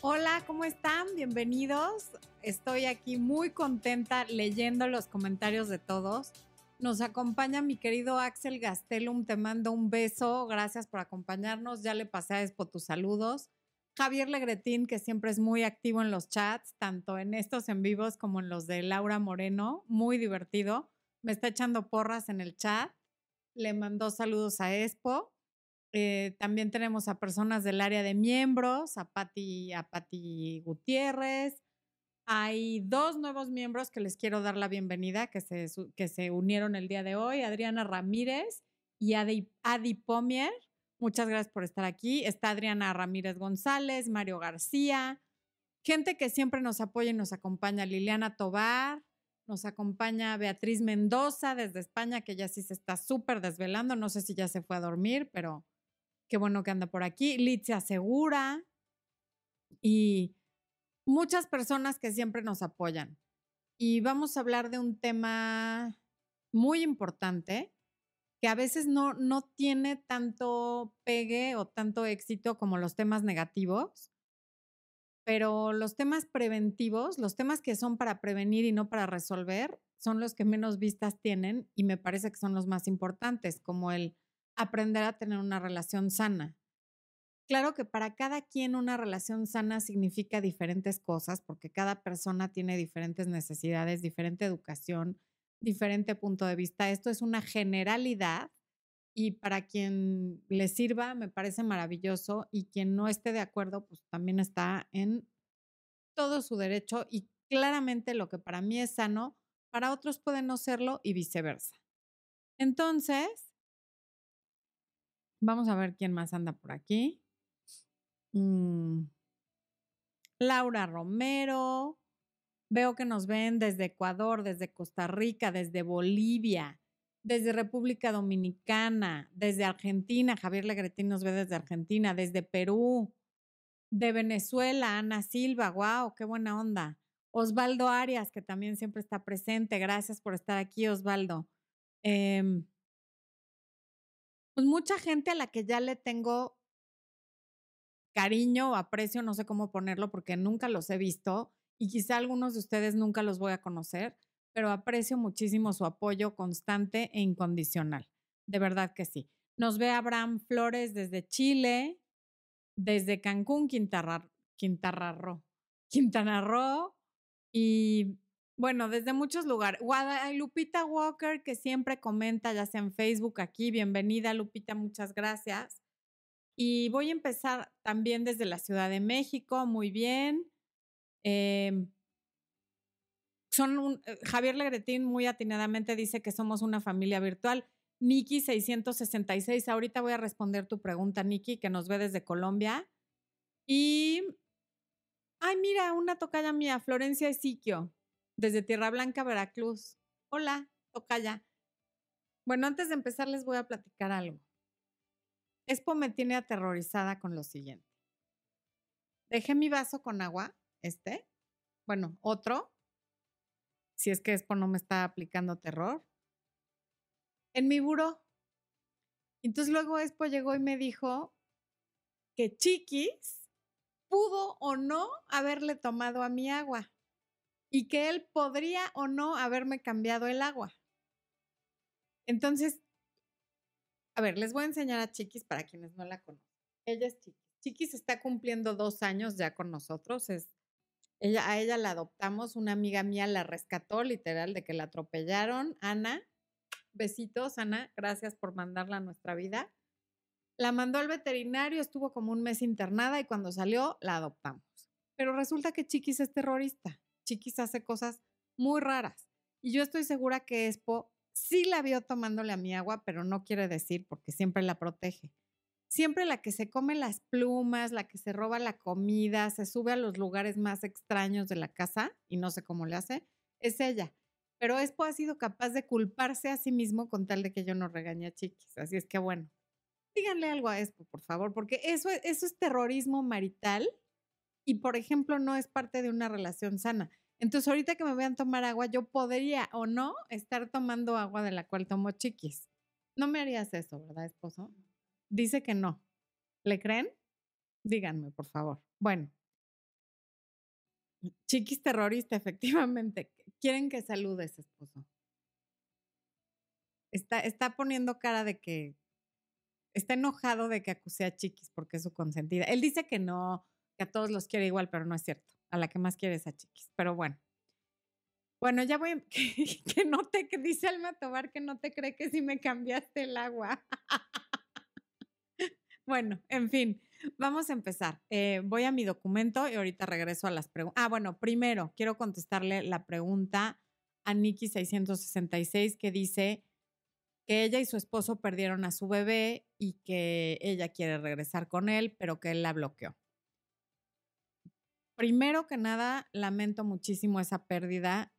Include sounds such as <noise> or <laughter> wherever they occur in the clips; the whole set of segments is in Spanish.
Hola, ¿cómo están? Bienvenidos. Estoy aquí muy contenta leyendo los comentarios de todos. Nos acompaña mi querido Axel Gastelum. Te mando un beso. Gracias por acompañarnos. Ya le pasé a Expo tus saludos. Javier Legretín, que siempre es muy activo en los chats, tanto en estos en vivos como en los de Laura Moreno. Muy divertido. Me está echando porras en el chat. Le mandó saludos a Expo. Eh, también tenemos a personas del área de miembros, a Patti, a Patti Gutiérrez. Hay dos nuevos miembros que les quiero dar la bienvenida, que se, que se unieron el día de hoy, Adriana Ramírez y Adi, Adi Pomier. Muchas gracias por estar aquí. Está Adriana Ramírez González, Mario García, gente que siempre nos apoya y nos acompaña, Liliana Tobar, nos acompaña Beatriz Mendoza desde España, que ya sí se está súper desvelando, no sé si ya se fue a dormir, pero Qué bueno que anda por aquí. Litzia Segura y muchas personas que siempre nos apoyan. Y vamos a hablar de un tema muy importante que a veces no, no tiene tanto pegue o tanto éxito como los temas negativos, pero los temas preventivos, los temas que son para prevenir y no para resolver, son los que menos vistas tienen y me parece que son los más importantes, como el aprender a tener una relación sana. Claro que para cada quien una relación sana significa diferentes cosas, porque cada persona tiene diferentes necesidades, diferente educación, diferente punto de vista. Esto es una generalidad y para quien le sirva me parece maravilloso y quien no esté de acuerdo, pues también está en todo su derecho y claramente lo que para mí es sano, para otros puede no serlo y viceversa. Entonces, Vamos a ver quién más anda por aquí. Mm. Laura Romero. Veo que nos ven desde Ecuador, desde Costa Rica, desde Bolivia, desde República Dominicana, desde Argentina. Javier Legretín nos ve desde Argentina, desde Perú, de Venezuela, Ana Silva. ¡Wow! ¡Qué buena onda! Osvaldo Arias, que también siempre está presente. Gracias por estar aquí, Osvaldo. Eh, pues mucha gente a la que ya le tengo cariño o aprecio, no sé cómo ponerlo porque nunca los he visto y quizá algunos de ustedes nunca los voy a conocer, pero aprecio muchísimo su apoyo constante e incondicional. De verdad que sí. Nos ve Abraham Flores desde Chile, desde Cancún, Quintana, Quintana Roo, Quintana Roo y bueno, desde muchos lugares. Lupita Walker, que siempre comenta, ya sea en Facebook aquí. Bienvenida, Lupita, muchas gracias. Y voy a empezar también desde la Ciudad de México, muy bien. Em, son eh, Javier Legretín muy atinadamente dice que somos una familia virtual. Nikki 666, ahorita voy a responder tu pregunta, Nikki, que nos ve desde Colombia. Y, ay, mira, una tocaya mía, Florencia Esiquio desde Tierra Blanca, Veracruz. Hola, Tocaya. Bueno, antes de empezar les voy a platicar algo. Expo me tiene aterrorizada con lo siguiente. Dejé mi vaso con agua, este, bueno, otro, si es que Expo no me está aplicando terror, en mi buró. Entonces luego Expo llegó y me dijo que Chiquis pudo o no haberle tomado a mi agua y que él podría o no haberme cambiado el agua. Entonces, a ver, les voy a enseñar a Chiquis para quienes no la conocen. Ella es Chiquis. Chiquis está cumpliendo dos años ya con nosotros. Es, ella, a ella la adoptamos, una amiga mía la rescató literal de que la atropellaron. Ana, besitos, Ana, gracias por mandarla a nuestra vida. La mandó al veterinario, estuvo como un mes internada y cuando salió la adoptamos. Pero resulta que Chiquis es terrorista. Chiquis hace cosas muy raras. Y yo estoy segura que Expo sí la vio tomándole a mi agua, pero no quiere decir porque siempre la protege. Siempre la que se come las plumas, la que se roba la comida, se sube a los lugares más extraños de la casa y no sé cómo le hace, es ella. Pero Expo ha sido capaz de culparse a sí mismo con tal de que yo no regañe a Chiquis. Así es que bueno, díganle algo a Expo, por favor, porque eso, eso es terrorismo marital y, por ejemplo, no es parte de una relación sana. Entonces, ahorita que me vean tomar agua, yo podría o no estar tomando agua de la cual tomo chiquis. No me harías eso, ¿verdad, esposo? Dice que no. ¿Le creen? Díganme, por favor. Bueno, Chiquis terrorista, efectivamente. Quieren que saludes, esposo. Está, está poniendo cara de que está enojado de que acuse a Chiquis porque es su consentida. Él dice que no, que a todos los quiere igual, pero no es cierto. A la que más quiere es a Chiquis. Pero bueno. Bueno, ya voy, <laughs> que, que no te, dice Alma Tobar que no te cree que si me cambiaste el agua. <laughs> bueno, en fin, vamos a empezar. Eh, voy a mi documento y ahorita regreso a las preguntas. Ah, bueno, primero quiero contestarle la pregunta a Nikki 666 que dice que ella y su esposo perdieron a su bebé y que ella quiere regresar con él, pero que él la bloqueó. Primero que nada, lamento muchísimo esa pérdida.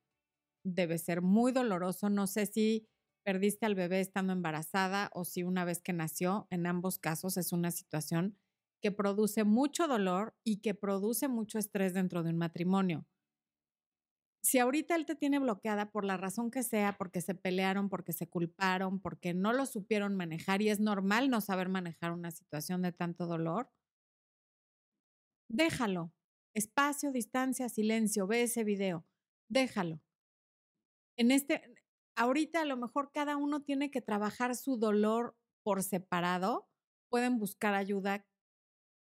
Debe ser muy doloroso. No sé si perdiste al bebé estando embarazada o si una vez que nació. En ambos casos es una situación que produce mucho dolor y que produce mucho estrés dentro de un matrimonio si ahorita él te tiene bloqueada por la razón que sea, porque se pelearon, porque se culparon, porque no lo supieron manejar y es normal no saber manejar una situación de tanto dolor, déjalo. Espacio, distancia, silencio, ve ese video, déjalo. En este, ahorita a lo mejor cada uno tiene que trabajar su dolor por separado, pueden buscar ayuda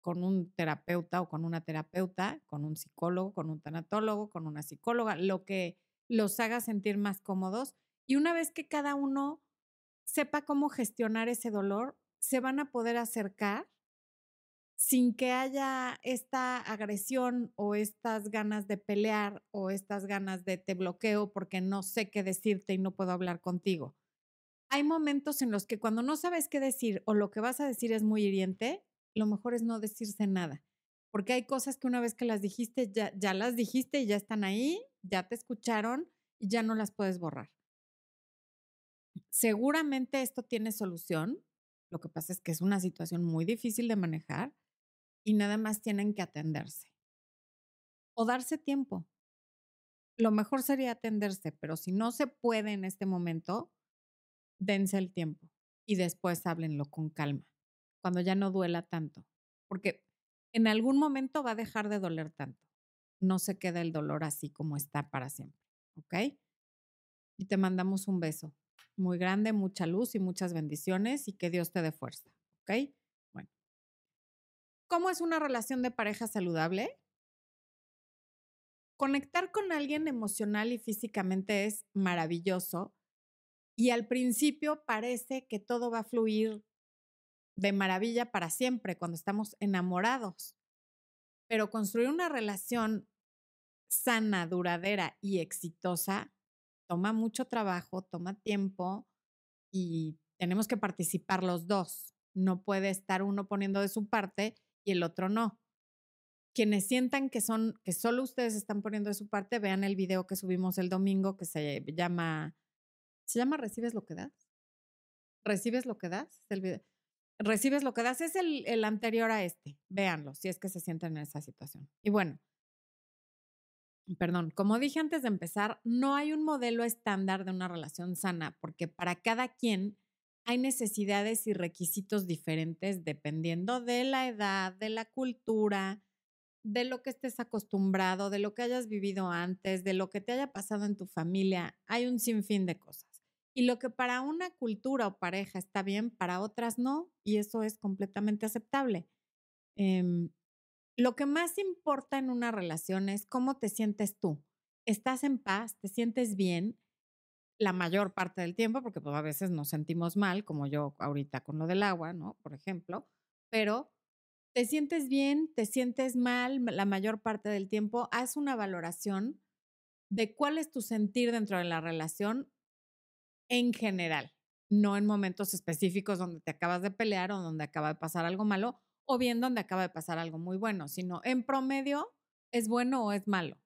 con un terapeuta o con una terapeuta, con un psicólogo, con un tanatólogo, con una psicóloga, lo que los haga sentir más cómodos. Y una vez que cada uno sepa cómo gestionar ese dolor, se van a poder acercar sin que haya esta agresión o estas ganas de pelear o estas ganas de te bloqueo porque no sé qué decirte y no puedo hablar contigo. Hay momentos en los que cuando no sabes qué decir o lo que vas a decir es muy hiriente, lo mejor es no decirse nada, porque hay cosas que una vez que las dijiste, ya, ya las dijiste y ya están ahí, ya te escucharon y ya no las puedes borrar. Seguramente esto tiene solución, lo que pasa es que es una situación muy difícil de manejar y nada más tienen que atenderse o darse tiempo. Lo mejor sería atenderse, pero si no se puede en este momento, dense el tiempo y después háblenlo con calma cuando ya no duela tanto, porque en algún momento va a dejar de doler tanto. No se queda el dolor así como está para siempre, ¿ok? Y te mandamos un beso muy grande, mucha luz y muchas bendiciones y que Dios te dé fuerza, ¿ok? ¿Cómo es una relación de pareja saludable? Conectar con alguien emocional y físicamente es maravilloso y al principio parece que todo va a fluir de maravilla para siempre cuando estamos enamorados. Pero construir una relación sana, duradera y exitosa toma mucho trabajo, toma tiempo y tenemos que participar los dos. No puede estar uno poniendo de su parte y el otro no. Quienes sientan que son que solo ustedes están poniendo de su parte, vean el video que subimos el domingo que se llama se llama recibes lo que das. ¿Recibes lo que das? El video recibes lo que das, es el, el anterior a este. Véanlo, si es que se sienten en esa situación. Y bueno, perdón, como dije antes de empezar, no hay un modelo estándar de una relación sana, porque para cada quien hay necesidades y requisitos diferentes dependiendo de la edad, de la cultura, de lo que estés acostumbrado, de lo que hayas vivido antes, de lo que te haya pasado en tu familia. Hay un sinfín de cosas. Y lo que para una cultura o pareja está bien, para otras no, y eso es completamente aceptable. Em, lo que más importa en una relación es cómo te sientes tú. ¿Estás en paz? ¿Te sientes bien? La mayor parte del tiempo, porque pues, a veces nos sentimos mal, como yo ahorita con lo del agua, ¿no? Por ejemplo, pero te sientes bien, te sientes mal la mayor parte del tiempo, haz una valoración de cuál es tu sentir dentro de la relación en general, no en momentos específicos donde te acabas de pelear o donde acaba de pasar algo malo o bien donde acaba de pasar algo muy bueno, sino en promedio, ¿es bueno o es malo?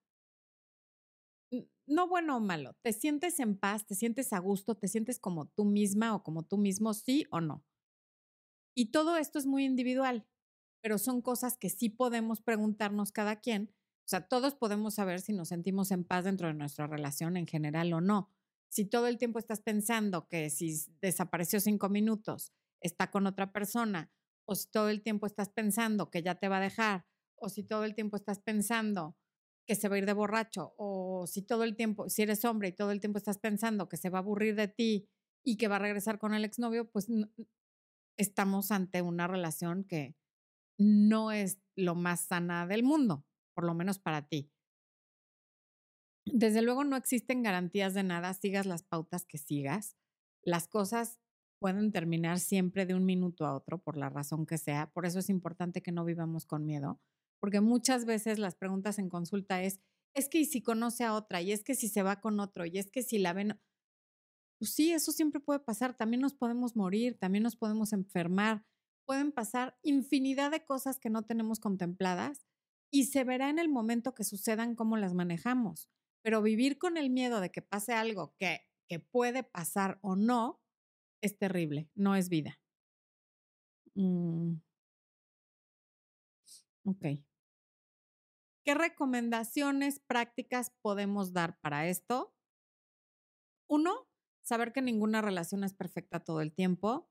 No bueno o malo, te sientes en paz, te sientes a gusto, te sientes como tú misma o como tú mismo, sí o no. Y todo esto es muy individual, pero son cosas que sí podemos preguntarnos cada quien. O sea, todos podemos saber si nos sentimos en paz dentro de nuestra relación en general o no si todo el tiempo estás pensando que si desapareció cinco minutos, está con otra persona, o si todo el tiempo estás pensando que ya te va a dejar, o si todo el tiempo estás pensando que se va a ir de borracho o si todo el tiempo, si eres hombre y todo el tiempo estás pensando que se va a aburrir de ti y que va a regresar con el exnovio, pues estamos ante una relación que no es lo más sana del mundo, por lo menos para ti. Desde luego no existen garantías de nada, sigas las pautas que sigas. Las cosas pueden terminar siempre de un minuto a otro, por la razón que sea. Por eso es importante que no vivamos con miedo porque muchas veces las preguntas en consulta es, es que si conoce a otra, y es que si se va con otro, y es que si la ven, pues sí, eso siempre puede pasar, también nos podemos morir, también nos podemos enfermar, pueden pasar infinidad de cosas que no tenemos contempladas y se verá en el momento que sucedan cómo las manejamos. Pero vivir con el miedo de que pase algo que, que puede pasar o no es terrible, no es vida. Mm. Ok. ¿Qué recomendaciones prácticas podemos dar para esto? Uno, saber que ninguna relación es perfecta todo el tiempo,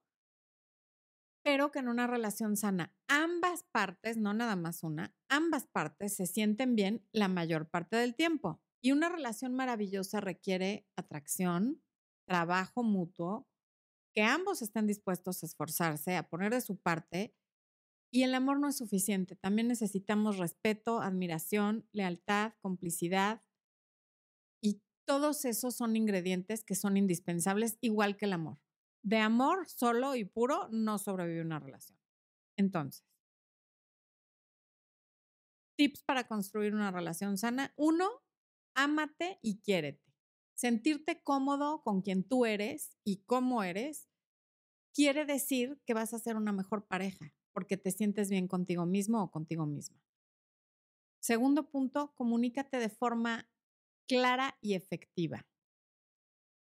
pero que en una relación sana ambas partes, no nada más una, ambas partes se sienten bien la mayor parte del tiempo. Y una relación maravillosa requiere atracción, trabajo mutuo, que ambos estén dispuestos a esforzarse, a poner de su parte y el amor no es suficiente, también necesitamos respeto, admiración, lealtad, complicidad. Y todos esos son ingredientes que son indispensables, igual que el amor. De amor solo y puro no sobrevive una relación. Entonces, tips para construir una relación sana. Uno, ámate y quiérete. Sentirte cómodo con quien tú eres y cómo eres quiere decir que vas a ser una mejor pareja porque te sientes bien contigo mismo o contigo misma. Segundo punto, comunícate de forma clara y efectiva.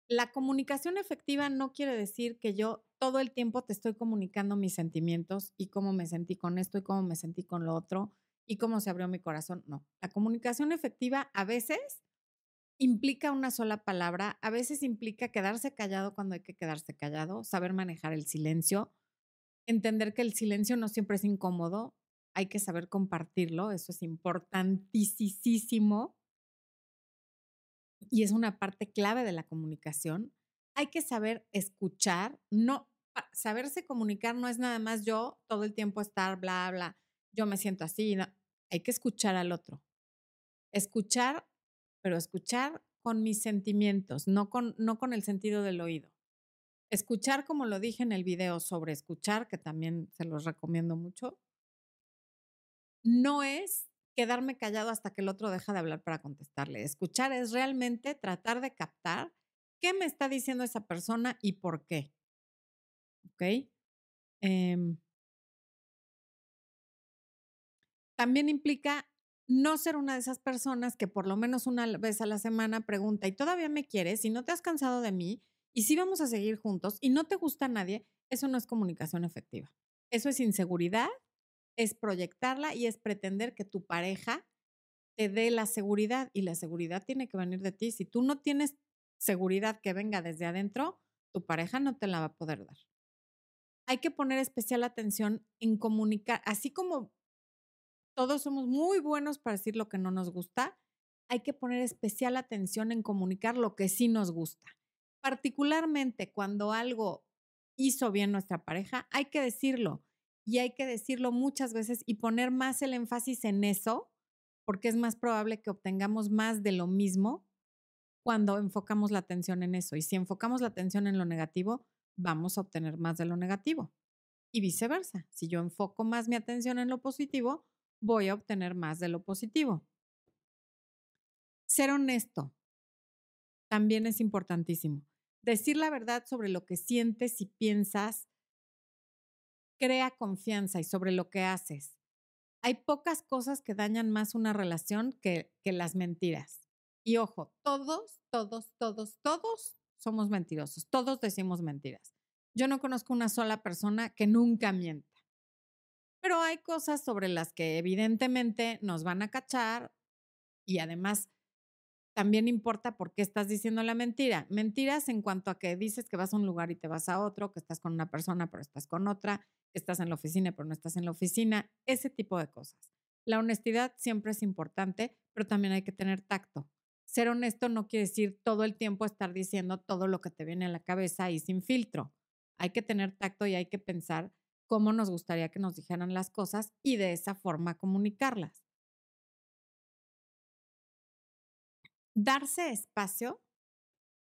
La comunicación efectiva no quiere decir que yo todo el tiempo te estoy comunicando mis sentimientos y cómo me sentí con esto y cómo me sentí con lo otro y cómo se abrió mi corazón. No, la comunicación efectiva a veces implica una sola palabra, a veces implica quedarse callado cuando hay que quedarse callado, saber manejar el silencio, entender que el silencio no siempre es incómodo, hay que saber compartirlo, eso es importantísimo y es una parte clave de la comunicación. Hay que saber escuchar, no saberse comunicar no es nada más yo todo el tiempo estar bla bla, yo me siento así, hay que escuchar al otro. Escuchar, pero escuchar con mis sentimientos, no con no con el sentido del oído. Escuchar, como lo dije en el video sobre escuchar, que también se los recomiendo mucho, no es quedarme callado hasta que el otro deja de hablar para contestarle. Escuchar es realmente tratar de captar qué me está diciendo esa persona y por qué. Em también implica no ser una de esas personas que por lo menos una vez a la semana pregunta, ¿y todavía me quieres? Si no te has cansado de mí, y si vamos a seguir juntos y no te gusta a nadie, eso no es comunicación efectiva. Eso es inseguridad, es proyectarla y es pretender que tu pareja te dé la seguridad y la seguridad tiene que venir de ti. Si tú no tienes seguridad que venga desde adentro, tu pareja no te la va a poder dar. Hay que poner especial atención en comunicar, así como todos somos muy buenos para decir lo que no nos gusta, hay que poner especial atención en comunicar lo que sí nos gusta particularmente cuando algo hizo bien nuestra pareja, hay que decirlo y hay que decirlo muchas veces y poner más el énfasis en eso, porque es más probable que obtengamos más de lo mismo cuando enfocamos la atención en eso. Y si enfocamos la atención en lo negativo, vamos a obtener más de lo negativo. Y viceversa, si yo enfoco más mi atención en lo positivo, voy a obtener más de lo positivo. Ser honesto también es importantísimo. Decir la verdad sobre lo que sientes y piensas crea confianza y sobre lo que haces. Hay pocas cosas que dañan más una relación que, las mentiras. Y ojo, todos, todos, todos, todos somos mentirosos. Todos decimos mentiras. Yo no conozco una sola persona que nunca mienta. Pero hay cosas sobre las que evidentemente nos van a cachar y además también importa por qué estás diciendo la mentira. Mentiras en cuanto a que dices que vas a un lugar y te vas a otro, que estás con una persona pero estás con otra, que estás en la oficina pero no estás en la oficina, ese tipo de cosas. La honestidad siempre es importante, pero también hay que tener tacto. Ser honesto no quiere decir todo el tiempo estar diciendo todo lo que te viene a la cabeza y sin filtro. Hay que tener tacto y hay que pensar cómo nos gustaría que nos dijeran las cosas y de esa forma comunicarlas. Darse espacio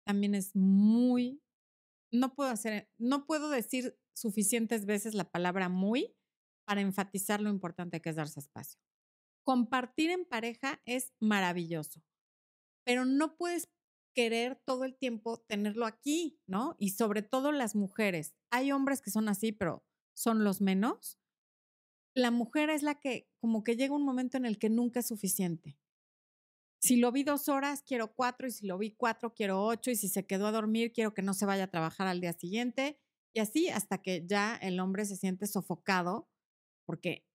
también es muy, no puedo hacer, no puedo decir suficientes veces la palabra muy para enfatizar lo importante que es darse espacio. Compartir en pareja es maravilloso, pero no puedes querer todo el tiempo tenerlo aquí, ¿no? Y sobre todo las mujeres. Hay hombres que son así, pero son los menos. La mujer es la que como que llega un momento en el que nunca es suficiente. Si lo vi dos horas, quiero cuatro, y si lo vi cuatro, quiero ocho, y si se quedó a dormir, quiero que no se vaya a trabajar al día siguiente, y así hasta que ya el hombre se siente sofocado, porque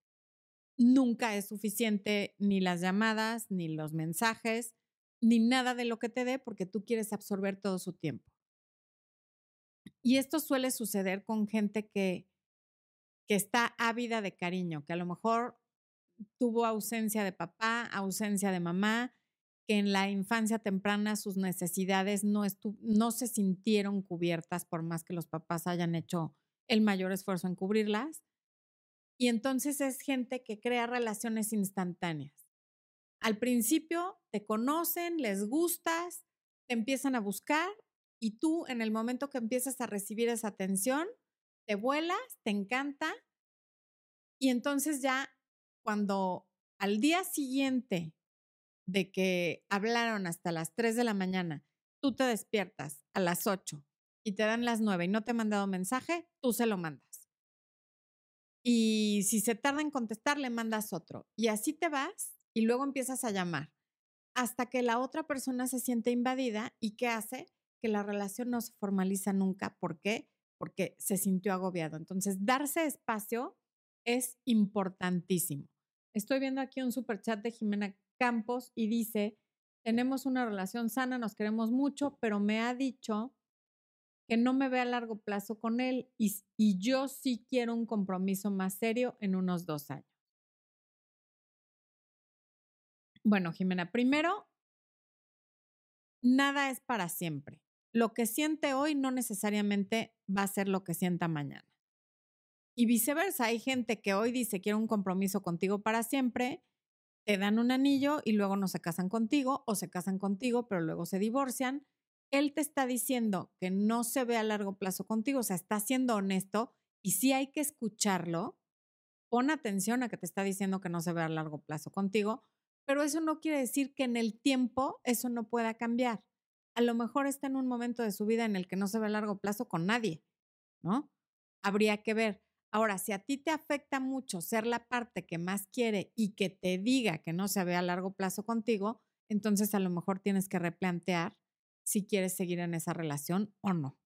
nunca es suficiente ni las llamadas, ni los mensajes, ni nada de lo que te dé, porque tú quieres absorber todo su tiempo. Y esto suele suceder con gente que, que está ávida de cariño, que a lo mejor tuvo ausencia de papá, ausencia de mamá, que en la infancia temprana sus necesidades no, no se sintieron cubiertas por más que los papás hayan hecho el mayor esfuerzo en cubrirlas. Y entonces es gente que crea relaciones instantáneas. Al principio te conocen, les gustas, te empiezan a buscar y tú en el momento que empiezas a recibir esa atención, te vuelas, te encanta y entonces ya cuando al día siguiente de que hablaron hasta las 3 de la mañana, tú te despiertas a las 8 y te dan las 9 y no te han mandado mensaje, tú se lo mandas. Y si se tarda en contestar, le mandas otro. Y así te vas y luego empiezas a llamar hasta que la otra persona se siente invadida y ¿qué hace? Que la relación no se formaliza nunca. ¿Por qué? Porque se sintió agobiado. Entonces, darse espacio es importantísimo. Estoy viendo aquí un super chat de Jimena Campos y dice, tenemos una relación sana, nos queremos mucho, pero me ha dicho que no me ve a largo plazo con él y, y yo sí quiero un compromiso más serio en unos dos años. Bueno, Jimena, primero, nada es para siempre. Lo que siente hoy no necesariamente va a ser lo que sienta mañana. Y viceversa, hay gente que hoy dice quiero un compromiso contigo para siempre te dan un anillo y luego no se casan contigo o se casan contigo, pero luego se divorcian. Él te está diciendo que no se ve a largo plazo contigo, o sea, está siendo honesto y sí hay que escucharlo. Pon atención a que te está diciendo que no se ve a largo plazo contigo, pero eso no quiere decir que en el tiempo eso no pueda cambiar. A lo mejor está en un momento de su vida en el que no se ve a largo plazo con nadie, ¿no? Habría que ver. Ahora, si a ti te afecta mucho ser la parte que más quiere y que te diga que no se ve a largo plazo contigo, entonces a lo mejor tienes que replantear si quieres seguir en esa relación o no.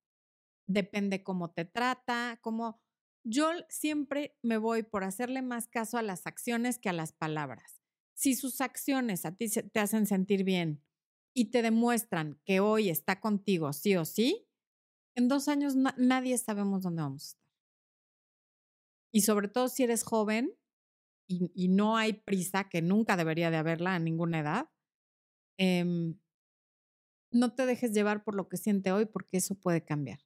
Depende cómo te trata, cómo... Yo siempre me voy por hacerle más caso a las acciones que a las palabras. Si sus acciones a ti te hacen sentir bien y te demuestran que hoy está contigo sí o sí, en dos años nadie sabemos dónde vamos. Y sobre todo si eres joven y, no hay prisa, que nunca debería de haberla a ninguna edad, em, no te dejes llevar por lo que siente hoy porque eso puede cambiar.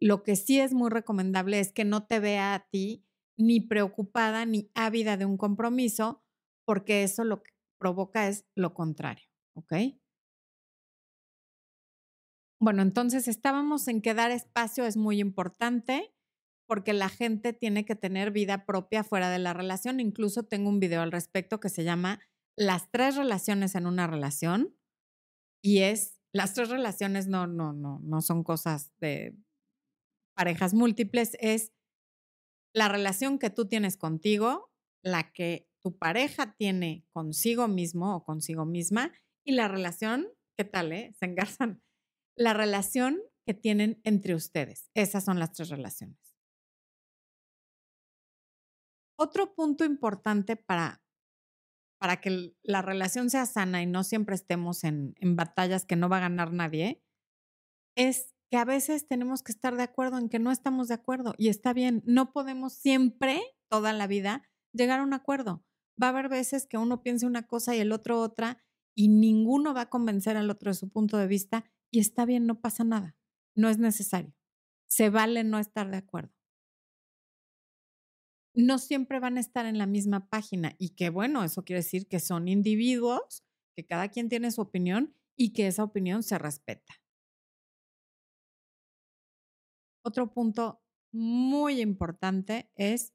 Lo que sí es muy recomendable es que no te vea a ti ni preocupada ni ávida de un compromiso, porque eso lo que provoca es lo contrario, ¿ok? Bueno, entonces estábamos en que dar espacio es muy importante porque la gente tiene que tener vida propia fuera de la relación. Incluso tengo un video al respecto que se llama Las tres relaciones en una relación. Y es, las tres relaciones no, no, no, no son cosas de parejas múltiples, es la relación que tú tienes contigo, la que tu pareja tiene consigo mismo o consigo misma y la relación, ¿qué tal? Eh? Se engarzan. La relación que tienen entre ustedes. Esas son las tres relaciones. Otro punto importante para, para que la relación sea sana y no siempre estemos en, en batallas que no va a ganar nadie, es que a veces tenemos que estar de acuerdo en que no estamos de acuerdo y está bien, no podemos siempre, toda la vida, llegar a un acuerdo. va a haber veces que uno piense una cosa y el otro otra y ninguno va a convencer al otro de su punto de vista y está bien, no pasa nada, no es necesario. Se vale no estar de acuerdo. No siempre van a estar en la misma página y que bueno, eso quiere decir que son individuos, que cada quien tiene su opinión y que esa opinión se respeta. Otro punto muy importante es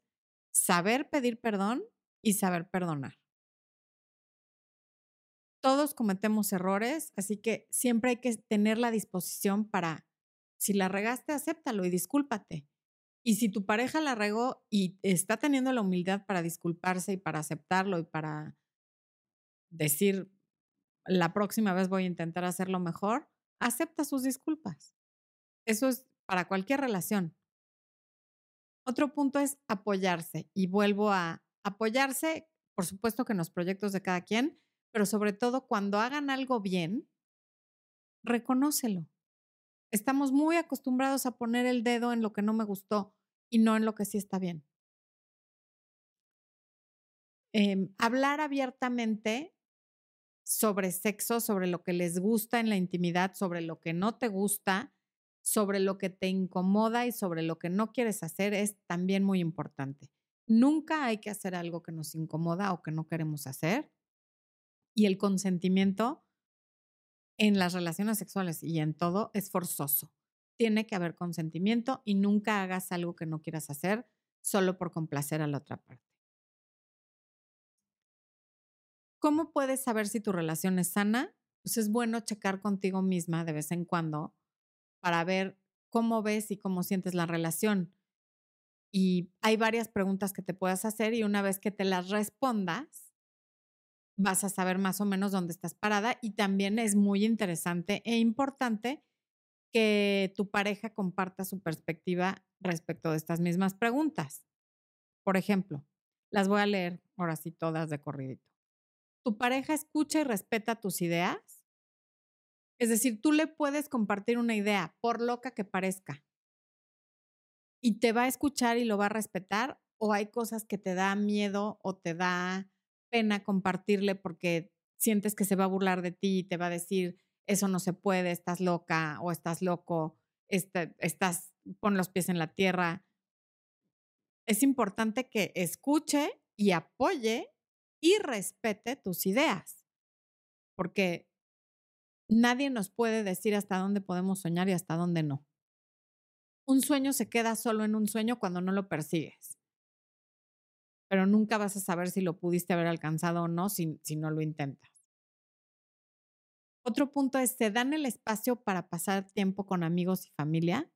saber pedir perdón y saber perdonar. Todos cometemos errores, así que siempre hay que tener la disposición para, si la regaste, acéptalo y discúlpate. Y si tu pareja la regó y está teniendo la humildad para disculparse y para aceptarlo y para decir, la próxima vez voy a intentar hacerlo mejor, acepta sus disculpas. Eso es para cualquier relación. Otro punto es apoyarse y vuelvo a apoyarse, por supuesto que en los proyectos de cada quien, pero sobre todo cuando hagan algo bien, reconócelo. Estamos muy acostumbrados a poner el dedo en lo que no me gustó y no en lo que sí está bien. Em, hablar abiertamente sobre sexo, sobre lo que les gusta en la intimidad, sobre lo que no te gusta, sobre lo que te incomoda y sobre lo que no quieres hacer es también muy importante. Nunca hay que hacer algo que nos incomoda o que no queremos hacer. Y el consentimiento en las relaciones sexuales y en todo es forzoso. Tiene que haber consentimiento y nunca hagas algo que no quieras hacer solo por complacer a la otra parte. ¿Cómo puedes saber si tu relación es sana? Pues es bueno checar contigo misma de vez en cuando para ver cómo ves y cómo sientes la relación. Y hay varias preguntas que te puedas hacer y una vez que te las respondas, vas a saber más o menos dónde estás parada y también es muy interesante e importante que tu pareja comparta su perspectiva respecto de estas mismas preguntas. Por ejemplo, las voy a leer ahora sí todas de corridito. ¿Tu pareja escucha y respeta tus ideas? Es decir, tú le puedes compartir una idea, por loca que parezca, y te va a escuchar y lo va a respetar, o hay cosas que te da miedo o te da pena compartirle porque sientes que se va a burlar de ti y te va a decir, eso no se puede, estás loca o estás loco, este, estás, pon los pies en la tierra. Es importante que escuche y apoye y respete tus ideas, porque Nadie nos puede decir hasta dónde podemos soñar y hasta dónde no. Un sueño se queda solo en un sueño cuando no lo persigues. Pero nunca vas a saber si lo pudiste haber alcanzado o no si, si no lo intentas. Otro punto es, ¿se dan el espacio para pasar tiempo con amigos y familia?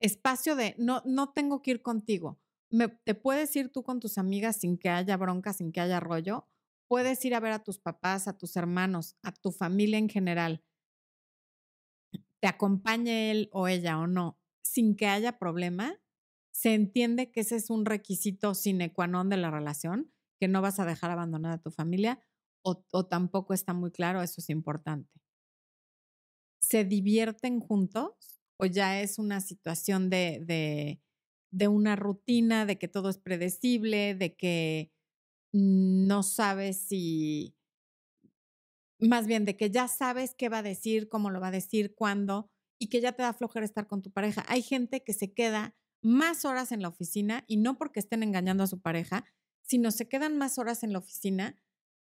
Espacio de, no, no tengo que ir contigo. Me, ¿Te puedes ir tú con tus amigas sin que haya bronca, sin que haya rollo? puedes ir a ver a tus papás, a tus hermanos, a tu familia en general, te acompañe él o ella o no, sin que haya problema, se entiende que ese es un requisito sine qua non de la relación, que no vas a dejar abandonada a tu familia, o, tampoco está muy claro, eso es importante. ¿Se divierten juntos o ya es una situación de, de, de una rutina, de que todo es predecible, de que no sabes si, más bien de que ya sabes qué va a decir, cómo lo va a decir, cuándo, y que ya te da flojera estar con tu pareja. Hay gente que se queda más horas en la oficina y no porque estén engañando a su pareja, sino se quedan más horas en la oficina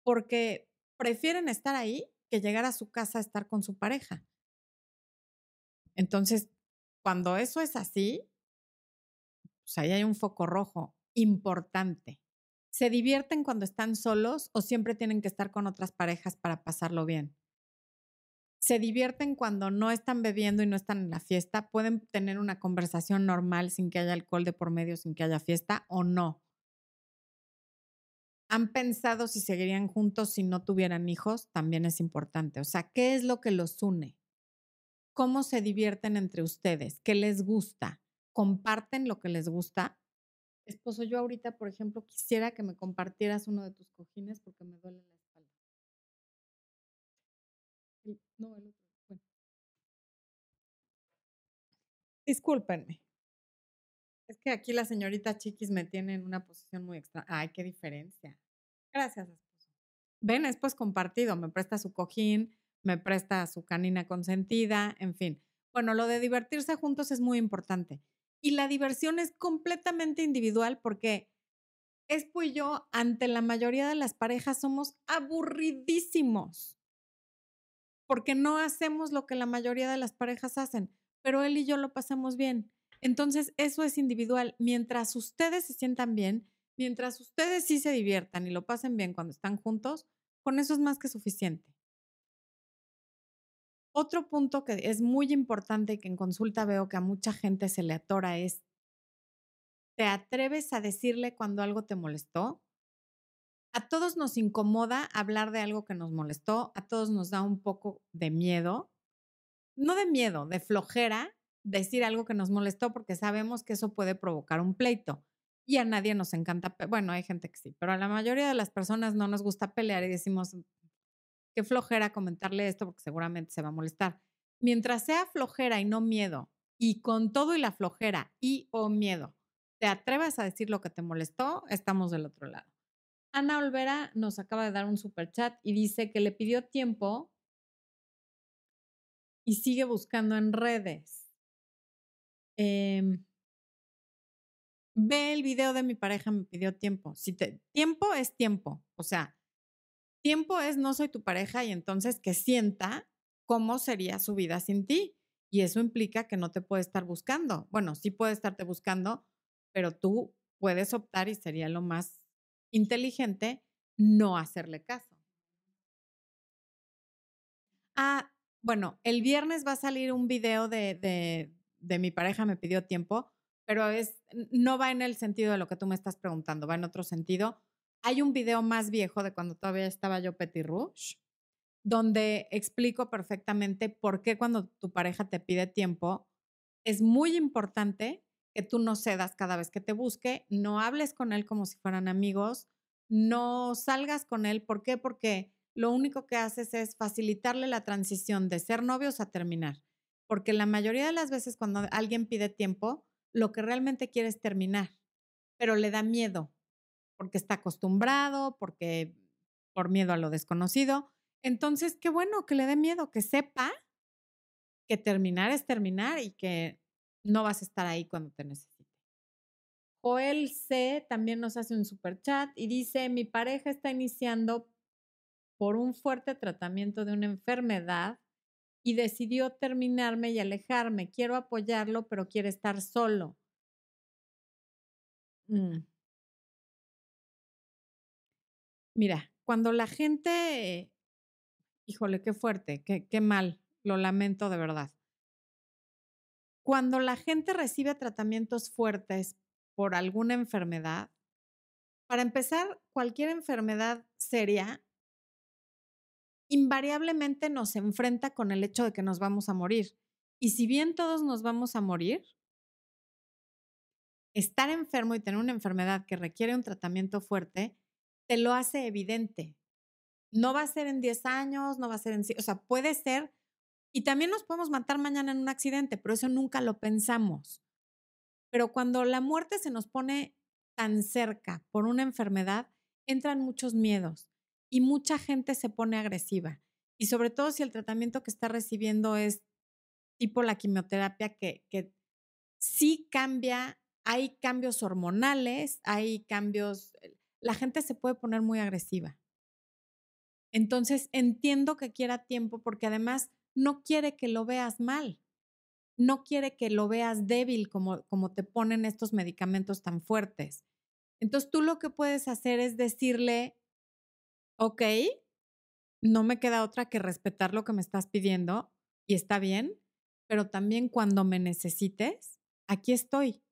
porque prefieren estar ahí que llegar a su casa a estar con su pareja. Entonces, cuando eso es así, pues ahí hay un foco rojo importante. ¿Se divierten cuando están solos o siempre tienen que estar con otras parejas para pasarlo bien? ¿Se divierten cuando no están bebiendo y no están en la fiesta? ¿Pueden tener una conversación normal sin que haya alcohol de por medio, sin que haya fiesta o no? ¿Han pensado si seguirían juntos si no tuvieran hijos? También es importante. O sea, ¿qué es lo que los une? ¿Cómo se divierten entre ustedes? ¿Qué les gusta? ¿Comparten lo que les gusta? Esposo, yo ahorita, por ejemplo, quisiera que me compartieras uno de tus cojines porque me duele la espalda. no, el otro. Bueno. Discúlpenme. Es que aquí la señorita Chiquis me tiene en una posición muy extra. Ay, qué diferencia. Gracias, esposo. Ven, es pues compartido, me presta su cojín, me presta su canina consentida, en fin. Bueno, lo de divertirse juntos es muy importante. Y la diversión es completamente individual porque Espo y yo, ante la mayoría de las parejas, somos aburridísimos porque no hacemos lo que la mayoría de las parejas hacen, pero él y yo lo pasamos bien. Entonces, eso es individual. Mientras ustedes se sientan bien, mientras ustedes sí se diviertan y lo pasen bien cuando están juntos, con eso es más que suficiente. Otro punto que es muy importante y que en consulta veo que a mucha gente se le atora es ¿Te atreves a decirle cuando algo te molestó? A todos nos incomoda hablar de algo que nos molestó, a todos nos da un poco de miedo, no de miedo, de flojera decir algo que nos molestó porque sabemos que eso puede provocar un pleito. Y a nadie nos encanta, bueno, hay gente que sí, pero a la mayoría de las personas no nos gusta pelear y decimos, qué flojera comentarle esto porque seguramente se va a molestar. Mientras sea flojera y no miedo, y con todo y la flojera y o miedo, te atrevas a decir lo que te molestó, estamos del otro lado. Ana Olvera nos acaba de dar un super chat y dice que le pidió tiempo y sigue buscando en redes. Em, ve el video de mi pareja, me pidió tiempo. Si te, tiempo es tiempo. O sea, tiempo es no soy tu pareja y entonces que sienta cómo sería su vida sin ti. Y eso implica que no te puede estar buscando. Bueno, sí puede estarte buscando, pero tú puedes optar y sería lo más inteligente no hacerle caso. Ah, bueno, el viernes va a salir un video de, de, de mi pareja me pidió tiempo, pero es, no va en el sentido de lo que tú me estás preguntando, va en otro sentido. Hay un video más viejo de cuando todavía estaba yo Petit Rouge, donde explico perfectamente por qué cuando tu pareja te pide tiempo es muy importante que tú no cedas cada vez que te busque, no hables con él como si fueran amigos, no salgas con él. ¿Por qué? Porque lo único que haces es facilitarle la transición de ser novios a terminar. Porque la mayoría de las veces cuando alguien pide tiempo, lo que realmente quiere es terminar, pero le da miedo, porque está acostumbrado, porque por miedo a lo desconocido. Entonces, qué bueno que le dé miedo, que sepa que terminar es terminar y que no vas a estar ahí cuando te necesite. Joel C también nos hace un super chat y dice, mi pareja está iniciando por un fuerte tratamiento de una enfermedad y decidió terminarme y alejarme. Quiero apoyarlo, pero quiere estar solo. Mm. Mira, cuando la gente, híjole, qué fuerte, qué, qué mal, lo lamento de verdad. Cuando la gente recibe tratamientos fuertes por alguna enfermedad, para empezar, cualquier enfermedad seria invariablemente nos enfrenta con el hecho de que nos vamos a morir. Y si bien todos nos vamos a morir, estar enfermo y tener una enfermedad que requiere un tratamiento fuerte, te lo hace evidente. No va a ser en 10 años, no va a ser en... O sea, puede ser y también nos podemos matar mañana en un accidente, pero eso nunca lo pensamos. Pero cuando la muerte se nos pone tan cerca por una enfermedad, entran muchos miedos y mucha gente se pone agresiva. Y sobre todo si el tratamiento que está recibiendo es tipo la quimioterapia, que, que sí cambia, hay cambios hormonales, hay cambios, eh, la gente se puede poner muy agresiva. Entonces entiendo que quiera tiempo porque además no quiere que lo veas mal, no quiere que lo veas débil como, como te ponen estos medicamentos tan fuertes. Entonces tú lo que puedes hacer es decirle, ok, no me queda otra que respetar lo que me estás pidiendo y está bien, pero también cuando me necesites, aquí estoy.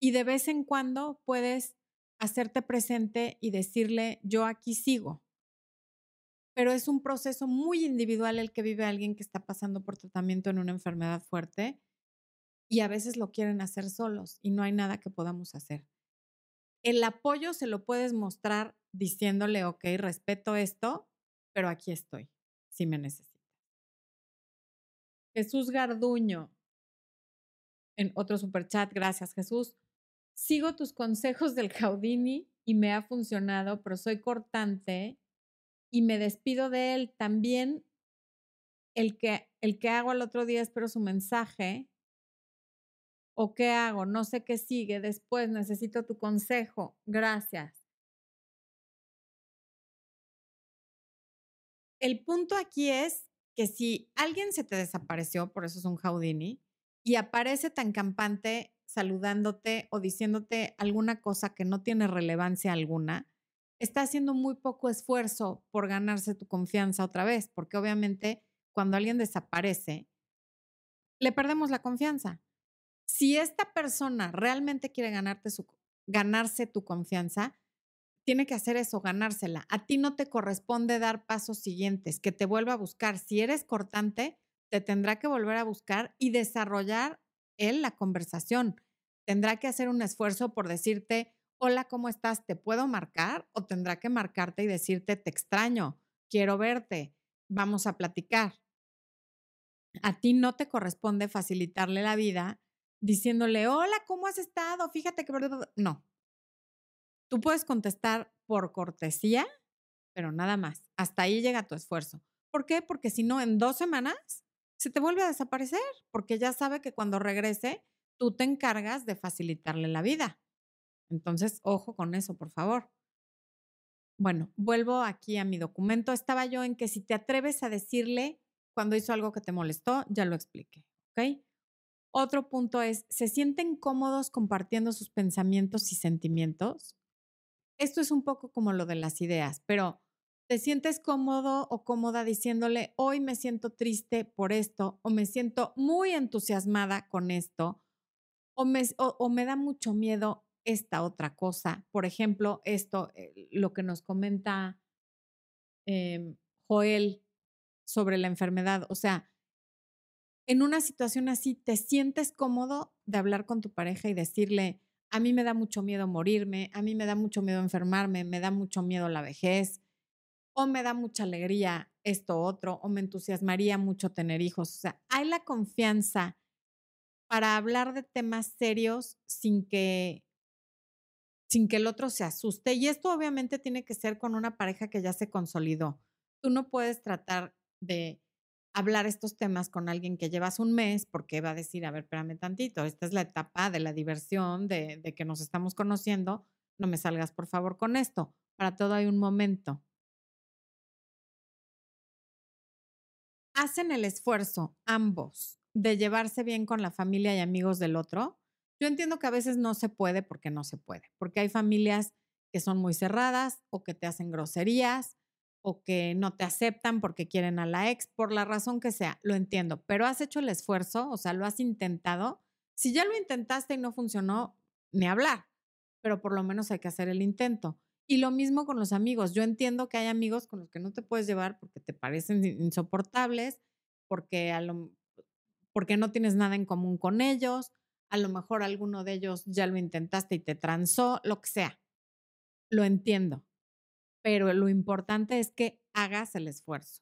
Y de vez en cuando puedes hacerte presente y decirle, yo aquí sigo pero es un proceso muy individual el que vive alguien que está pasando por tratamiento en una enfermedad fuerte y a veces lo quieren hacer solos y no hay nada que podamos hacer. El apoyo se lo puedes mostrar diciéndole, ok, respeto esto, pero aquí estoy, si me necesitas. Jesús Garduño, en otro superchat, gracias Jesús. Sigo tus consejos del Caudini y me ha funcionado, pero soy cortante y me despido de él. También el que, el que hago al otro día espero su mensaje. ¿O qué hago? No sé qué sigue después. Necesito tu consejo. Gracias. El punto aquí es que si alguien se te desapareció, por eso es un Houdini, y aparece tan campante saludándote o diciéndote alguna cosa que no tiene relevancia alguna, está haciendo muy poco esfuerzo por ganarse tu confianza otra vez, porque obviamente cuando alguien desaparece, le perdemos la confianza. Si esta persona realmente quiere ganarte su, ganarse tu confianza, tiene que hacer eso, ganársela. A ti no te corresponde dar pasos siguientes, que te vuelva a buscar. Si eres cortante, te tendrá que volver a buscar y desarrollar él la conversación. Tendrá que hacer un esfuerzo por decirte, hola, ¿cómo estás? ¿Te puedo marcar? O tendrá que marcarte y decirte, te extraño, quiero verte, vamos a platicar. A ti no te corresponde facilitarle la vida diciéndole, hola, ¿cómo has estado? Fíjate que... No, Tú puedes contestar por cortesía, pero nada más. Hasta ahí llega tu esfuerzo. ¿Por qué? Porque si no, en dos semanas se te vuelve a desaparecer, porque ya sabe que cuando regrese, tú te encargas de facilitarle la vida. Entonces, ojo con eso, por favor. Bueno, vuelvo aquí a mi documento. Estaba yo en que si te atreves a decirle cuando hizo algo que te molestó, ya lo expliqué, ¿ok? Otro punto es, ¿se sienten cómodos compartiendo sus pensamientos y sentimientos? Esto es un poco como lo de las ideas, pero te sientes cómodo o cómoda diciéndole, hoy me siento triste por esto, o me siento muy entusiasmada con esto, o me, da mucho miedo esta otra cosa. Por ejemplo, esto, eh, lo que nos comenta em, Joel sobre la enfermedad. O sea, en una situación así, ¿te sientes cómodo de hablar con tu pareja y decirle, a mí me da mucho miedo morirme, a mí me da mucho miedo enfermarme, me da mucho miedo la vejez, o me da mucha alegría esto otro, o me entusiasmaría mucho tener hijos. O sea, hay la confianza para hablar de temas serios sin que sin que el otro se asuste. Y esto obviamente tiene que ser con una pareja que ya se consolidó. Tú no puedes tratar de hablar estos temas con alguien que llevas un mes porque va a decir, a ver, espérame tantito, esta es la etapa de la diversión, de, de que nos estamos conociendo, no me salgas por favor con esto. Para todo hay un momento. Hacen el esfuerzo ambos de llevarse bien con la familia y amigos del otro. Yo entiendo que a veces no se puede porque no se puede, porque hay familias que son muy cerradas o que te hacen groserías o que no te aceptan porque quieren a la ex, por la razón que sea, lo entiendo, pero has hecho el esfuerzo, o sea, lo has intentado. Si ya lo intentaste y no funcionó, ni hablar, pero por lo menos hay que hacer el intento. Y lo mismo con los amigos. Yo entiendo que hay amigos con los que no te puedes llevar porque te parecen insoportables, porque, a lo, porque no tienes nada en común con ellos, a lo mejor alguno de ellos ya lo intentaste y te transó, lo que sea. Lo entiendo pero lo importante es que hagas el esfuerzo.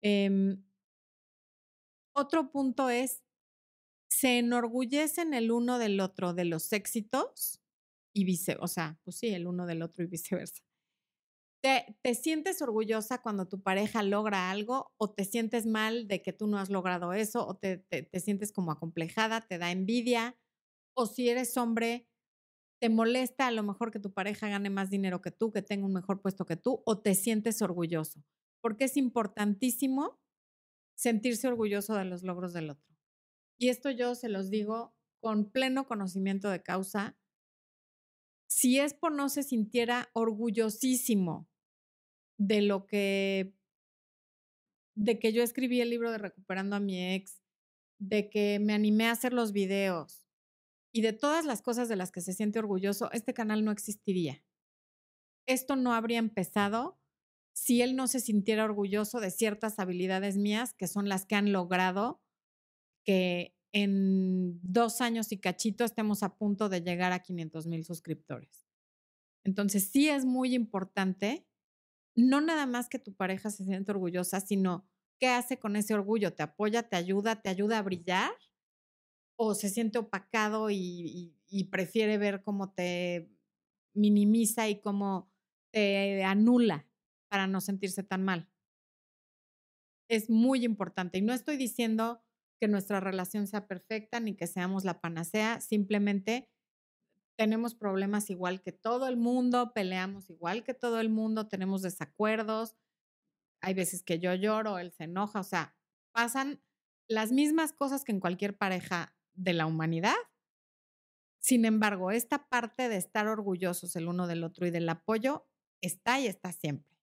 Em, otro punto es, se enorgullecen el uno del otro de los éxitos y viceversa, o sea, pues sí, el uno del otro y viceversa. ¿Te, ¿Te, sientes orgullosa cuando tu pareja logra algo o te sientes mal de que tú no has logrado eso o te, te, te sientes como acomplejada, te da envidia o si eres hombre, te molesta a lo mejor que tu pareja gane más dinero que tú, que tenga un mejor puesto que tú, o te sientes orgulloso. Porque es importantísimo sentirse orgulloso de los logros del otro. Y esto yo se los digo con pleno conocimiento de causa. Si es por no se sintiera orgullosísimo de lo que, de que yo escribí el libro de Recuperando a mi ex, de que me animé a hacer los videos, y de todas las cosas de las que se siente orgulloso, este canal no existiría. Esto no habría empezado si él no se sintiera orgulloso de ciertas habilidades mías que son las que han logrado que en dos años y cachito estemos a punto de llegar a 500 mil suscriptores. Entonces sí es muy importante, no nada más que tu pareja se siente orgullosa, sino qué hace con ese orgullo, te apoya, te ayuda, te ayuda a brillar o se siente opacado y, prefiere ver cómo te minimiza y cómo te anula para no sentirse tan mal. Es muy importante. Y no estoy diciendo que nuestra relación sea perfecta ni que seamos la panacea, simplemente tenemos problemas igual que todo el mundo, peleamos igual que todo el mundo, tenemos desacuerdos, hay veces que yo lloro, él se enoja, o sea, pasan las mismas cosas que en cualquier pareja de la humanidad. Sin embargo, esta parte de estar orgullosos el uno del otro y del apoyo está y está siempre.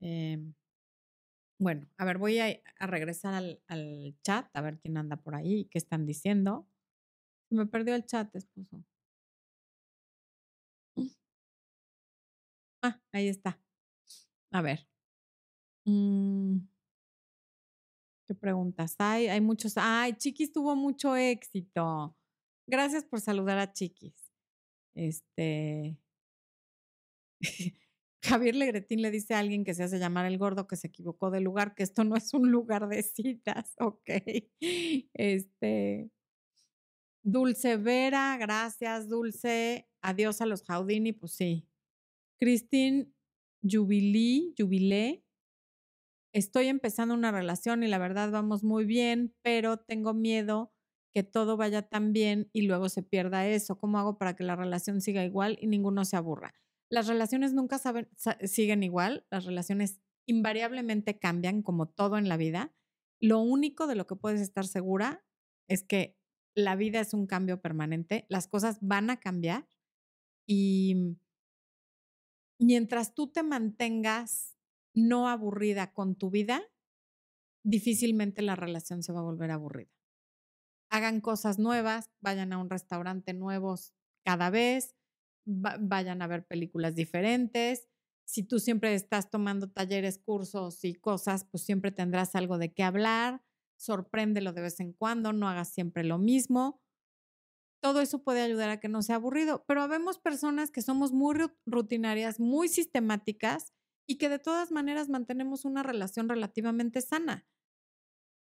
Em, bueno, a ver, voy a, regresar al, chat, a ver quién anda por ahí, qué están diciendo. Me perdió el chat, esposo. Ah, ahí está. A ver. Mm. ¿Qué preguntas hay? Hay muchos. Ay, Chiquis tuvo mucho éxito. Gracias por saludar a Chiquis. Este. <laughs> Javier Legretín le dice a alguien que se hace llamar el gordo que se equivocó de lugar, que esto no es un lugar de citas. <laughs> Ok. Este. Dulce Vera, gracias, Dulce. Adiós a los Jaudini, pues sí. Christine Jubilí, Jubilé, estoy empezando una relación y la verdad vamos muy bien, pero tengo miedo que todo vaya tan bien y luego se pierda eso. ¿Cómo hago para que la relación siga igual y ninguno se aburra? Las relaciones nunca siguen igual, las relaciones invariablemente cambian como todo en la vida. Lo único de lo que puedes estar segura es que la vida es un cambio permanente, las cosas van a cambiar y mientras tú te mantengas no aburrida con tu vida, difícilmente la relación se va a volver aburrida. Hagan cosas nuevas, vayan a un restaurante nuevos cada vez, vayan a ver películas diferentes. Si tú siempre estás tomando talleres, cursos y cosas, pues siempre tendrás algo de qué hablar. Sorpréndelo de vez en cuando, no hagas siempre lo mismo. Todo eso puede ayudar a que no sea aburrido, pero habemos personas que somos muy rutinarias, muy sistemáticas y que de todas maneras mantenemos una relación relativamente sana.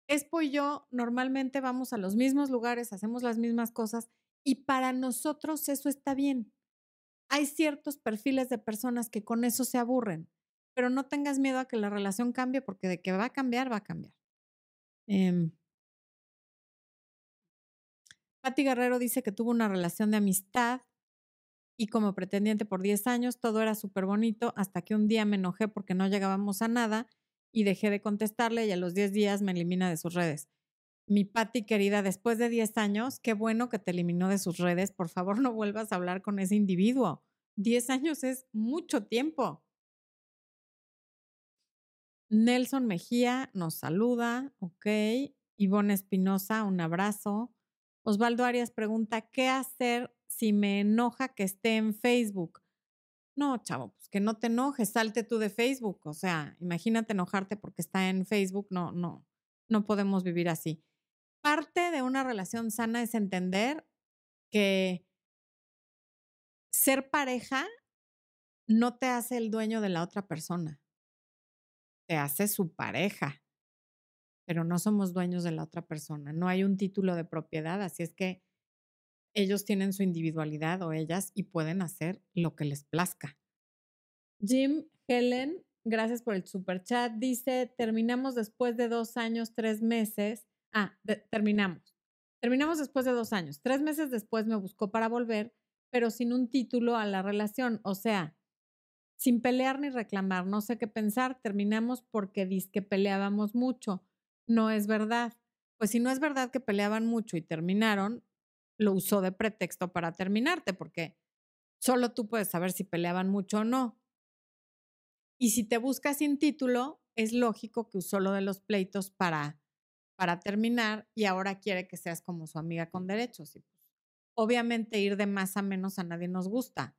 Espo y yo normalmente vamos a los mismos lugares, hacemos las mismas cosas y para nosotros eso está bien. Hay ciertos perfiles de personas que con eso se aburren, pero no tengas miedo a que la relación cambie porque de que va a cambiar, va a cambiar. Eh, Guerrero dice que tuvo una relación de amistad y como pretendiente por 10 años, todo era súper bonito hasta que un día me enojé porque no llegábamos a nada y dejé de contestarle y a los 10 días me elimina de sus redes. Mi Patti querida, después de 10 años, qué bueno que te eliminó de sus redes. Por favor, no vuelvas a hablar con ese individuo. 10 años es mucho tiempo. Nelson Mejía nos saluda, ok. Ivonne Espinosa, un abrazo. Osvaldo Arias pregunta, ¿qué hacer si me enoja que esté en Facebook. No, chavo, pues que no te enojes, salte tú de Facebook. O sea, imagínate enojarte porque está en Facebook. No, no, no podemos vivir así. Parte de una relación sana es entender que ser pareja no te hace el dueño de la otra persona. Te hace su pareja, pero no somos dueños de la otra persona. No hay un título de propiedad, así es que ellos tienen su individualidad o ellas y pueden hacer lo que les plazca. Jim Helen, gracias por el super chat, dice, terminamos después de dos años, tres meses. Ah, terminamos. Terminamos después de dos años. Tres meses después me buscó para volver, pero sin un título a la relación. O sea, sin pelear ni reclamar. No sé qué pensar. Terminamos porque que peleábamos mucho. No es verdad. Pues si no es verdad que peleaban mucho y terminaron, lo usó de pretexto para terminarte, porque solo tú puedes saber si peleaban mucho o no. Y si te buscas sin título, es lógico que usó lo de los pleitos para, para terminar y ahora quiere que seas como su amiga con derechos. Pues, obviamente ir de más a menos a nadie nos gusta.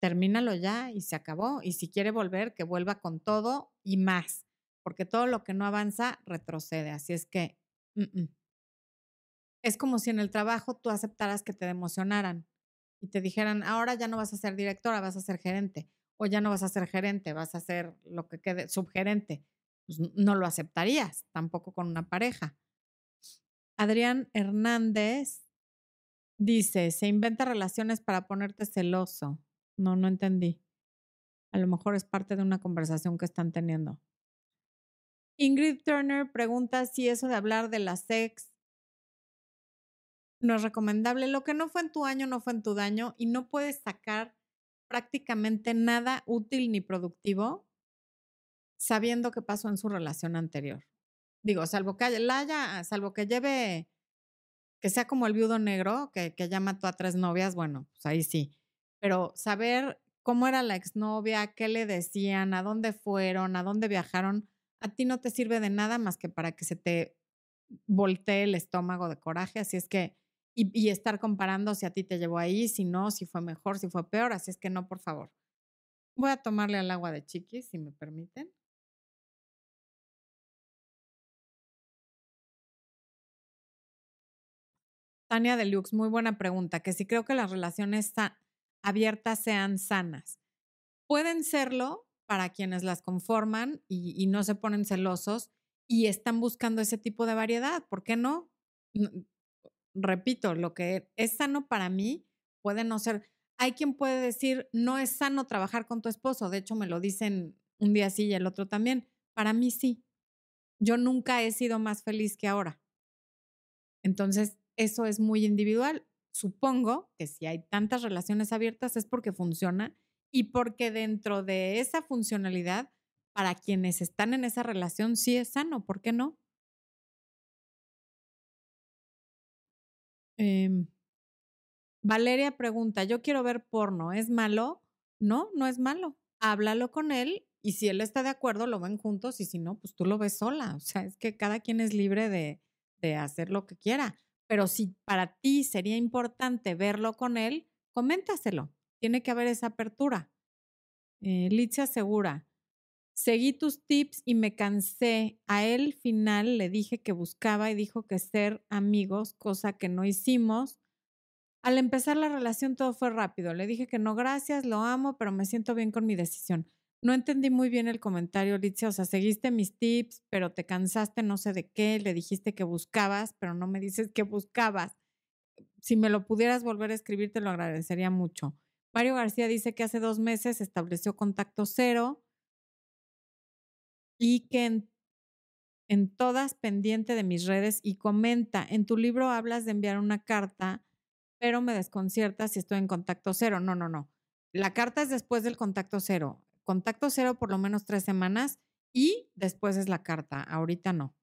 Termínalo ya y se acabó. Y si quiere volver, que vuelva con todo y más, porque todo lo que no avanza retrocede. Así es que es como si en el trabajo tú aceptaras que te democionaran y te dijeran, ahora ya no vas a ser directora, vas a ser gerente, o ya no vas a ser gerente, vas a ser lo que quede, subgerente. Pues no lo aceptarías, tampoco con una pareja. Adrián Hernández dice, se inventa relaciones para ponerte celoso. No, no entendí. A lo mejor es parte de una conversación que están teniendo. Ingrid Turner pregunta si eso de hablar de la sex no es recomendable. Lo que no fue en tu año no fue en tu daño y no puedes sacar prácticamente nada útil ni productivo sabiendo qué pasó en su relación anterior. Digo, salvo que haya, salvo que lleve, que sea como el viudo negro, que, que ya mató a tres novias, bueno, pues ahí sí. Pero saber cómo era la exnovia, qué le decían, a dónde fueron, a dónde viajaron, a ti no te sirve de nada más que para que se te voltee el estómago de coraje. Así es que, y, y estar comparando si a ti te llevó ahí, si no, si fue mejor, si fue peor. Así es que no, por favor. Voy a tomarle al agua de chiquis, si me permiten. Tania Deluxe, muy buena pregunta, que si creo que las relaciones abiertas sean sanas. Pueden serlo para quienes las conforman y, no se ponen celosos y están buscando ese tipo de variedad. ¿Por qué no? Repito, lo que es sano para mí puede no ser. Hay quien puede decir, no es sano trabajar con tu esposo. De hecho, me lo dicen un día sí y el otro también. Para mí sí. Yo nunca he sido más feliz que ahora. Entonces, eso es muy individual. Supongo que si hay tantas relaciones abiertas es porque funciona y porque dentro de esa funcionalidad, para quienes están en esa relación, sí es sano. ¿Por qué no? Em, Valeria pregunta, yo quiero ver porno, ¿es malo? No, no es malo. Háblalo con él y si él está de acuerdo, lo ven juntos y si no, pues tú lo ves sola. O sea, es que cada quien es libre de, de hacer lo que quiera. Pero si para ti sería importante verlo con él, coméntaselo. Tiene que haber esa apertura. Eh, Litzia asegura, seguí tus tips y me cansé. A él final le dije que buscaba y dijo que ser amigos, cosa que no hicimos. Al empezar la relación todo fue rápido. Le dije que no, gracias, lo amo, pero me siento bien con mi decisión. No entendí muy bien el comentario, Litzia. O sea, seguiste mis tips, pero te cansaste no sé de qué. Le dijiste que buscabas, pero no me dices que buscabas. Si me lo pudieras volver a escribir, te lo agradecería mucho. Mario García dice que hace dos meses estableció contacto cero y que en, en todas pendiente de mis redes y comenta, en tu libro hablas de enviar una carta, pero me desconcierta si estoy en contacto cero. No, no, no. La carta es después del contacto cero contacto cero por lo menos tres semanas y después es la carta. Ahorita no.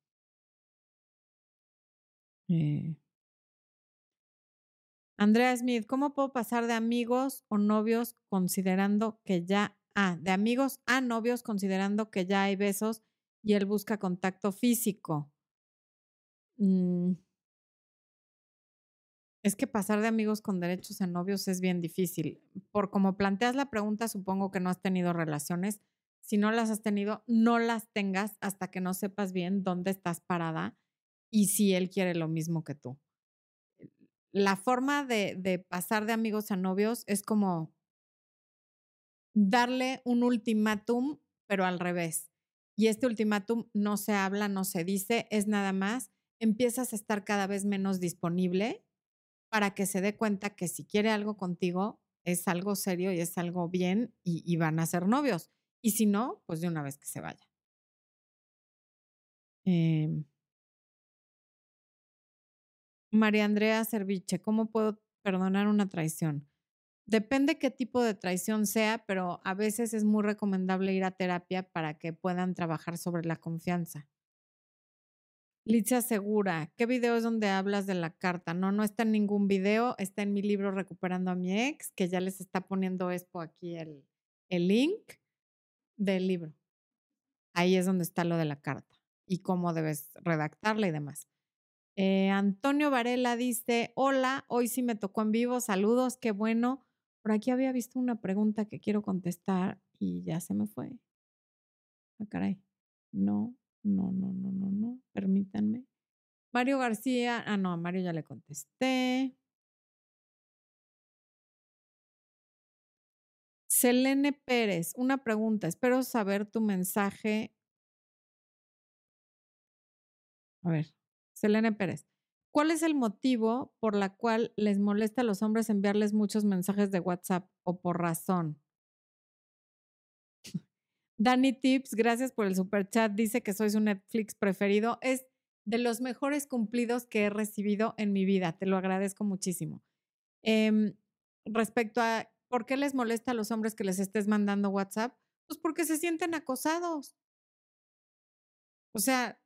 Eh. Andrea Smith, ¿cómo puedo pasar de amigos o novios considerando que ya, ah, de amigos a novios considerando que ya hay besos y él busca contacto físico? Mm. Es que pasar de amigos con derechos a novios es bien difícil. Por como planteas la pregunta, supongo que no has tenido relaciones. Si no las has tenido, no las tengas hasta que no sepas bien dónde estás parada y si él quiere lo mismo que tú. La forma de, de pasar de amigos a novios es como darle un ultimátum, pero al revés. Y este ultimátum no se habla, no se dice, es nada más, empiezas a estar cada vez menos disponible para que se dé cuenta que si quiere algo contigo es algo serio y es algo bien y, van a ser novios. Y si no, pues de una vez que se vaya. Em María Andrea Cerviche, ¿cómo puedo perdonar una traición? Depende qué tipo de traición sea, pero a veces es muy recomendable ir a terapia para que puedan trabajar sobre la confianza. Licia Segura, ¿qué video es donde hablas de la carta? No, no está en ningún video, está en mi libro Recuperando a mi ex, que ya les está poniendo Expo aquí el, el link del libro. Ahí es donde está lo de la carta y cómo debes redactarla y demás. Eh, Antonio Varela dice, hola, hoy sí me tocó en vivo, saludos, qué bueno. Por aquí había visto una pregunta que quiero contestar y ya se me fue. Ah, caray. No, no, no, no, no, no. Permítanme. Mario García. Ah, no, a Mario ya le contesté. Selene Pérez, una pregunta. Espero saber tu mensaje. A ver, Selene Pérez. ¿Cuál es el motivo por la cual les molesta a los hombres enviarles muchos mensajes de WhatsApp o por razón? Dani Tips, gracias por el super chat. Dice que soy su Netflix preferido. Es de los mejores cumplidos que he recibido en mi vida. Te lo agradezco muchísimo. Em, respecto a por qué les molesta a los hombres que les estés mandando WhatsApp, pues porque se sienten acosados. O sea,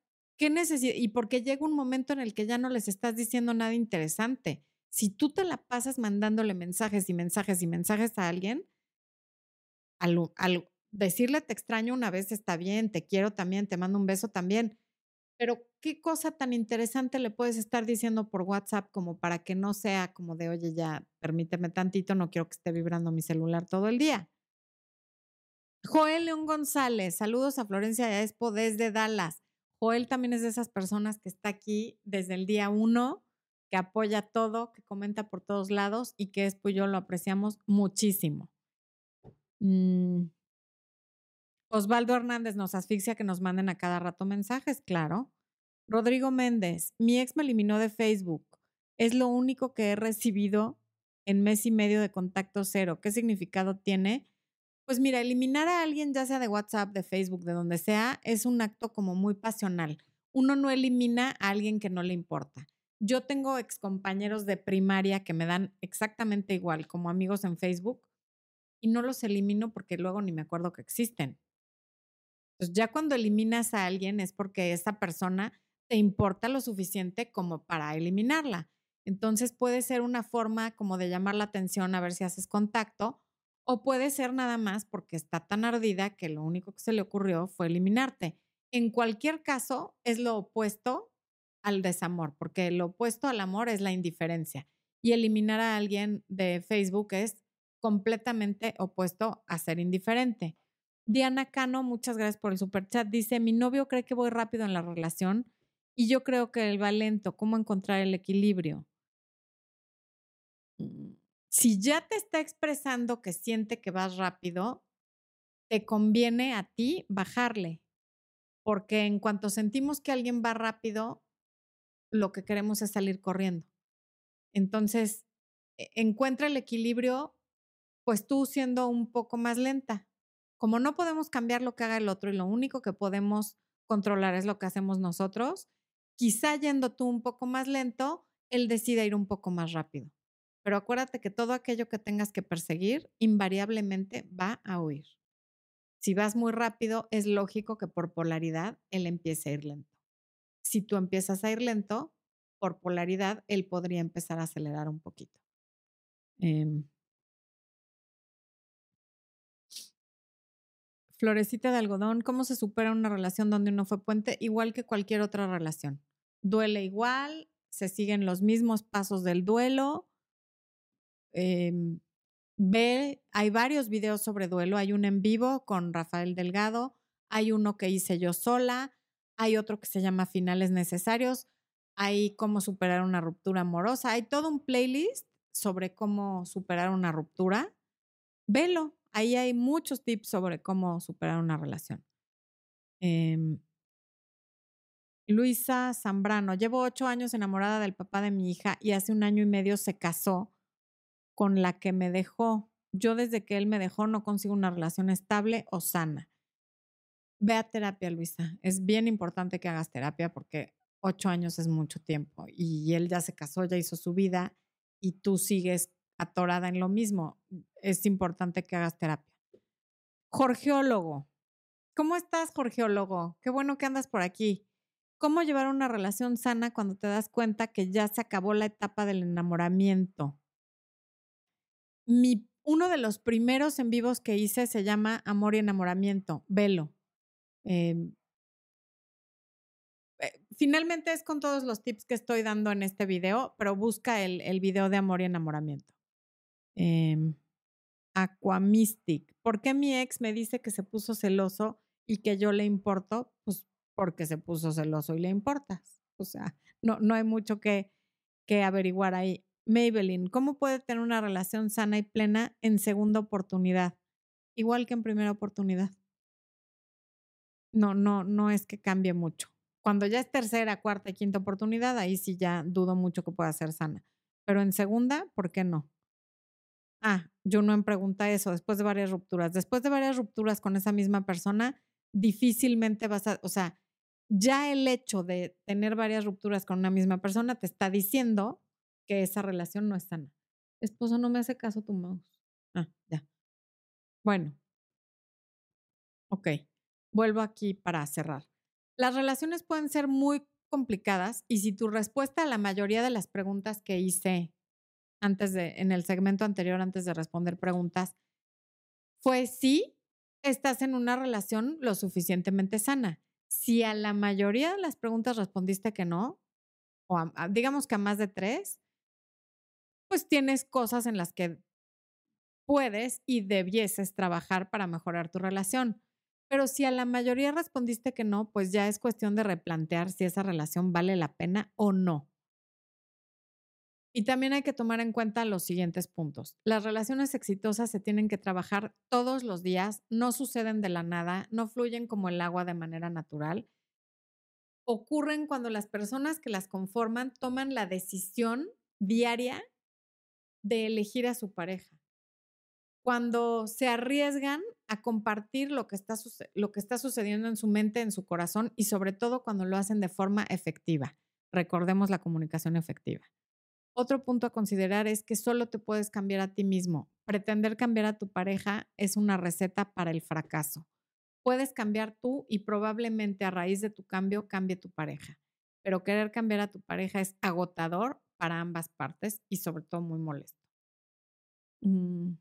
Y porque llega un momento en el que ya no les estás diciendo nada interesante. Si tú te la pasas mandándole mensajes y mensajes y mensajes a alguien, al, decirle te extraño una vez está bien, te quiero también, te mando un beso también, pero ¿qué cosa tan interesante le puedes estar diciendo por WhatsApp como para que no sea como de, oye, ya, permíteme tantito, no quiero que esté vibrando mi celular todo el día? Joel León González, saludos a Florencia Expo desde Dallas. Joel también es de esas personas que está aquí desde el día uno, que apoya todo, que comenta por todos lados y que Expo y yo lo apreciamos muchísimo. Mm. Osvaldo Hernández nos asfixia que nos manden a cada rato mensajes, claro. Rodrigo Méndez, mi ex me eliminó de Facebook. Es lo único que he recibido en mes y medio de contacto cero. ¿Qué significado tiene? Pues mira, eliminar a alguien, ya sea de WhatsApp, de Facebook, de donde sea, es un acto como muy pasional. Uno no elimina a alguien que no le importa. Yo tengo excompañeros de primaria que me dan exactamente igual como amigos en Facebook y no los elimino porque luego ni me acuerdo que existen. Entonces, ya cuando eliminas a alguien es porque esa persona te importa lo suficiente como para eliminarla. Entonces puede ser una forma como de llamar la atención a ver si haces contacto o puede ser nada más porque está tan ardida que lo único que se le ocurrió fue eliminarte. En cualquier caso, es lo opuesto al desamor, porque lo opuesto al amor es la indiferencia. Y eliminar a alguien de Facebook es completamente opuesto a ser indiferente. Diana Cano, muchas gracias por el super chat. Dice, mi novio cree que voy rápido en la relación y yo creo que él va lento. ¿Cómo encontrar el equilibrio? Si ya te está expresando que siente que vas rápido, te conviene a ti bajarle, porque en cuanto sentimos que alguien va rápido, lo que queremos es salir corriendo. Entonces, e, encuentra el equilibrio, pues tú siendo un poco más lenta. Como no podemos cambiar lo que haga el otro y lo único que podemos controlar es lo que hacemos nosotros, quizá yendo tú un poco más lento, él decida ir un poco más rápido. Pero acuérdate que todo aquello que tengas que perseguir invariablemente va a huir. Si vas muy rápido, es lógico que por polaridad él empiece a ir lento. Si tú empiezas a ir lento, por polaridad, él podría empezar a acelerar un poquito. Em. Florecita de algodón, ¿cómo se supera una relación donde uno fue puente? Igual que cualquier otra relación. Duele igual, se siguen los mismos pasos del duelo, Em, ve, hay varios videos sobre duelo. Hay un en vivo con Rafael Delgado, hay uno que hice yo sola, hay otro que se llama Finales Necesarios, hay cómo superar una ruptura amorosa, hay todo un playlist sobre cómo superar una ruptura. Velo, ahí hay muchos tips sobre cómo superar una relación. Em, Luisa Zambrano, llevo ocho años enamorada del papá de mi hija y hace un año y medio se casó con la que me dejó. Yo desde que él me dejó no consigo una relación estable o sana. Ve a terapia, Luisa. Es bien importante que hagas terapia porque ocho años es mucho tiempo y él ya se casó, ya hizo su vida y tú sigues atorada en lo mismo. Es importante que hagas terapia. Jorgeólogo. ¿Cómo estás, Jorgeólogo? Qué bueno que andas por aquí. ¿Cómo llevar una relación sana cuando te das cuenta que ya se acabó la etapa del enamoramiento? Uno de los primeros en vivos que hice se llama Amor y Enamoramiento, velo. Em eh, finalmente es con todos los tips que estoy dando en este video, pero busca el, el video de Amor y Enamoramiento. Eh, Aquamistic. ¿Por qué mi ex me dice que se puso celoso y que yo le importo? Pues porque se puso celoso y le importas. O sea, no, no hay mucho que, que averiguar ahí. Maybelline, ¿cómo puede tener una relación sana y plena en segunda oportunidad? Igual que en primera oportunidad. No, no, no es que cambie mucho. Cuando ya es tercera, cuarta y quinta oportunidad, ahí sí ya dudo mucho que pueda ser sana. Pero en segunda, ¿por qué no? Ah, yo no en pregunta eso, después de varias rupturas. Después de varias rupturas con esa misma persona, difícilmente vas a, o sea, ya el hecho de tener varias rupturas con una misma persona te está diciendo que esa relación no es sana. Esposo, no me hace caso tu mouse. Ah, ya. Bueno. Ok. Vuelvo aquí para cerrar. Las relaciones pueden ser muy complicadas y si tu respuesta a la mayoría de las preguntas que hice antes de, en el segmento anterior, antes de responder preguntas, fue sí, estás en una relación lo suficientemente sana. Si a la mayoría de las preguntas respondiste que no, o digamos que a más de tres, pues tienes cosas en las que puedes y debieses trabajar para mejorar tu relación. Pero si a la mayoría respondiste que no, pues ya es cuestión de replantear si esa relación vale la pena o no. Y también hay que tomar en cuenta los siguientes puntos. Las relaciones exitosas se tienen que trabajar todos los días, no suceden de la nada, no fluyen como el agua de manera natural. Ocurren cuando las personas que las conforman toman la decisión diaria de elegir a su pareja. Cuando se arriesgan a compartir lo que, está, lo que está sucediendo en su mente, en su corazón y sobre todo cuando lo hacen de forma efectiva. Recordemos la comunicación efectiva. Otro punto a considerar es que solo te puedes cambiar a ti mismo. Pretender cambiar a tu pareja es una receta para el fracaso. Puedes cambiar tú y probablemente a raíz de tu cambio cambie tu pareja. Pero querer cambiar a tu pareja es agotador para ambas partes y sobre todo muy molesto. Mm.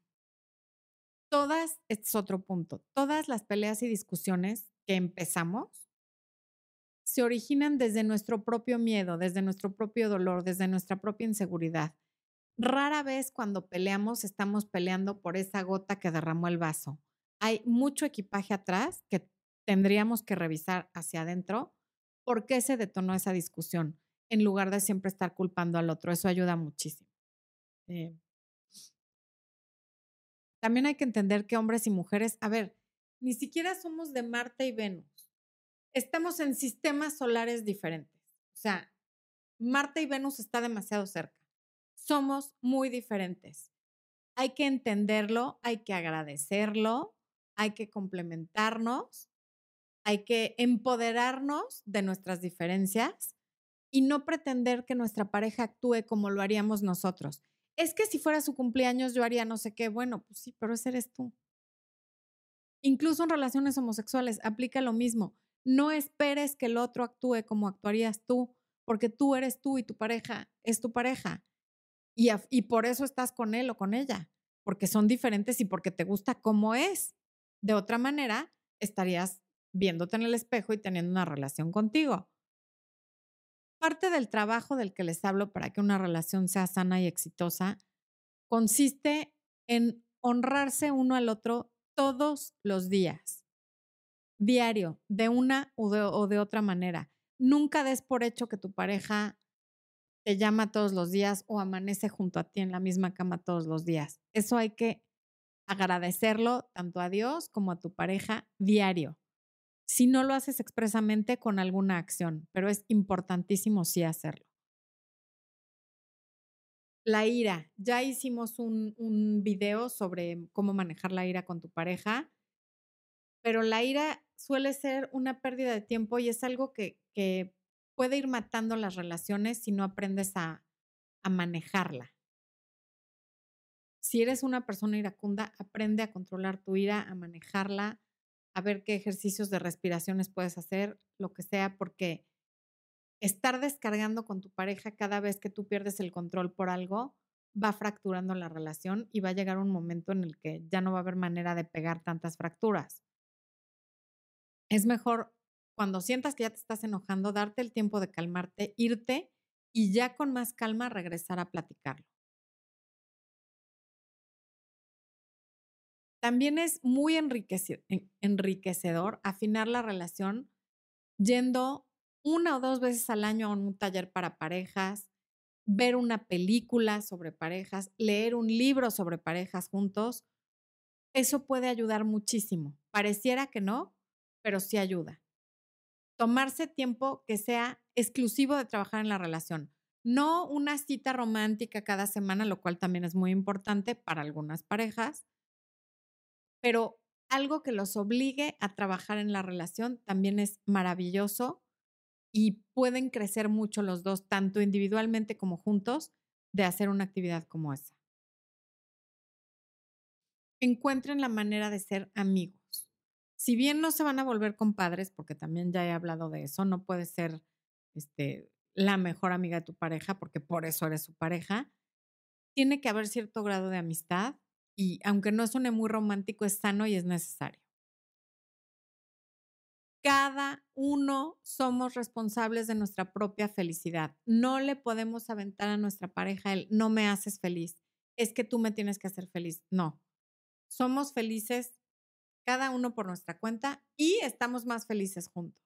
Todas, este es otro punto, todas las peleas y discusiones que empezamos se originan desde nuestro propio miedo, desde nuestro propio dolor, desde nuestra propia inseguridad. Rara vez cuando peleamos estamos peleando por esa gota que derramó el vaso. Hay mucho equipaje atrás que tendríamos que revisar hacia adentro por qué se detonó esa discusión, en lugar de siempre estar culpando al otro. Eso ayuda muchísimo. Eh también hay que entender que hombres y mujeres, a ver, ni siquiera somos de Marte y Venus estamos en sistemas solares diferentes. O sea, Marte y Venus está demasiado cerca. Somos muy diferentes. Hay que entenderlo, hay que agradecerlo, hay que complementarnos, hay que empoderarnos de nuestras diferencias y no pretender que nuestra pareja actúe como lo haríamos nosotros. Es que si fuera su cumpleaños yo haría no sé qué. Bueno, pues sí, pero ese eres tú. Incluso en relaciones homosexuales aplica lo mismo. No esperes que el otro actúe como actuarías tú, porque tú eres tú y tu pareja es tu pareja. Y, y por eso estás con él o con ella, porque son diferentes y porque te gusta cómo es. De otra manera, estarías viéndote en el espejo y teniendo una relación contigo. Parte del trabajo del que les hablo para que una relación sea sana y exitosa consiste en honrarse uno al otro todos los días diario, de una o de, otra manera. Nunca des por hecho que tu pareja te llama todos los días o amanece junto a ti en la misma cama todos los días. Eso hay que agradecerlo tanto a Dios como a tu pareja diario. Si no lo haces expresamente con alguna acción, pero es importantísimo sí hacerlo. La ira. Ya hicimos un, video sobre cómo manejar la ira con tu pareja, pero la ira suele ser una pérdida de tiempo y es algo que, puede ir matando las relaciones si no aprendes a manejarla. Si eres una persona iracunda, aprende a controlar tu ira, a manejarla, a ver qué ejercicios de respiraciones puedes hacer, lo que sea, porque estar descargando con tu pareja cada vez que tú pierdes el control por algo va fracturando la relación y va a llegar un momento en el que ya no va a haber manera de pegar tantas fracturas es mejor cuando sientas que ya te estás enojando, darte el tiempo de calmarte, irte y ya con más calma regresar a platicarlo. También es muy enriquecedor afinar la relación yendo una o dos veces al año a un taller para parejas, ver una película sobre parejas, leer un libro sobre parejas juntos. Eso puede ayudar muchísimo. Pareciera que no, pero sí ayuda. tomarse tiempo que sea exclusivo de trabajar en la relación. No una cita romántica cada semana, lo cual también es muy importante para algunas parejas, pero algo que los obligue a trabajar en la relación también es maravilloso y pueden crecer mucho los dos, tanto individualmente como juntos, de hacer una actividad como esa. Encuentren la manera de ser amigos. Si bien no se van a volver compadres, porque también ya he hablado de eso, no puede ser este, la mejor amiga de tu pareja, porque por eso eres su pareja, tiene que haber cierto grado de amistad y aunque no suene muy romántico, es sano y es necesario. Cada uno somos responsables de nuestra propia felicidad. No le podemos aventar a nuestra pareja el no me haces feliz, es que tú me tienes que hacer feliz. No, somos felices cada uno por nuestra cuenta y estamos más felices juntos.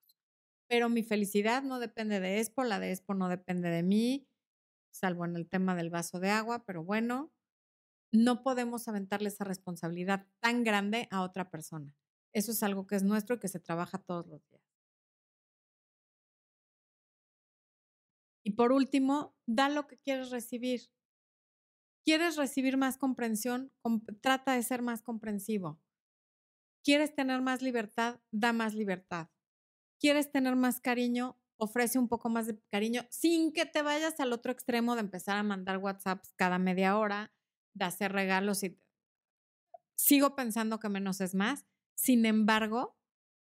Pero mi felicidad no depende de Expo, la de Expo no depende de mí, salvo en el tema del vaso de agua, pero bueno, no podemos aventarle esa responsabilidad tan grande a otra persona. Eso es algo que es nuestro y que se trabaja todos los días. Y por último, da lo que quieres recibir. ¿Quieres recibir más comprensión? trata de ser más comprensivo. ¿Quieres tener más libertad? Da más libertad. ¿Quieres tener más cariño? Ofrece un poco más de cariño sin que te vayas al otro extremo de empezar a mandar WhatsApps cada media hora, de hacer regalos y sigo pensando que menos es más. Sin embargo,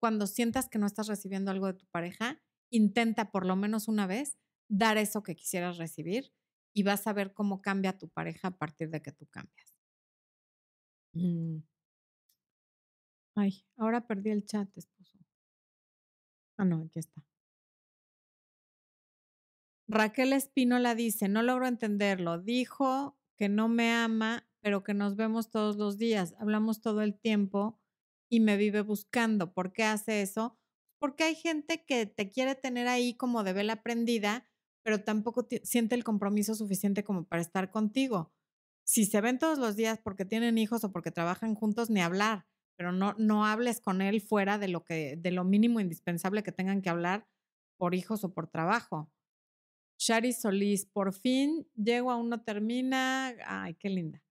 cuando sientas que no estás recibiendo algo de tu pareja, intenta por lo menos una vez dar eso que quisieras recibir y vas a ver cómo cambia tu pareja a partir de que tú cambias. Mm. Ay, ahora perdí el chat, esposo. Ah, no, aquí está. Raquel Espínola dice, no logro entenderlo. Dijo que no me ama, pero que nos vemos todos los días, hablamos todo el tiempo y me vive buscando. ¿Por qué hace eso? Porque hay gente que te quiere tener ahí como de vela prendida, pero tampoco siente el compromiso suficiente como para estar contigo. Si se ven todos los días porque tienen hijos o porque trabajan juntos, ni hablar, pero no, no hables con él fuera de lo, que, de lo mínimo indispensable que tengan que hablar por hijos o por trabajo. Shari Solís, por fin llego aún no termina. Ay, qué linda.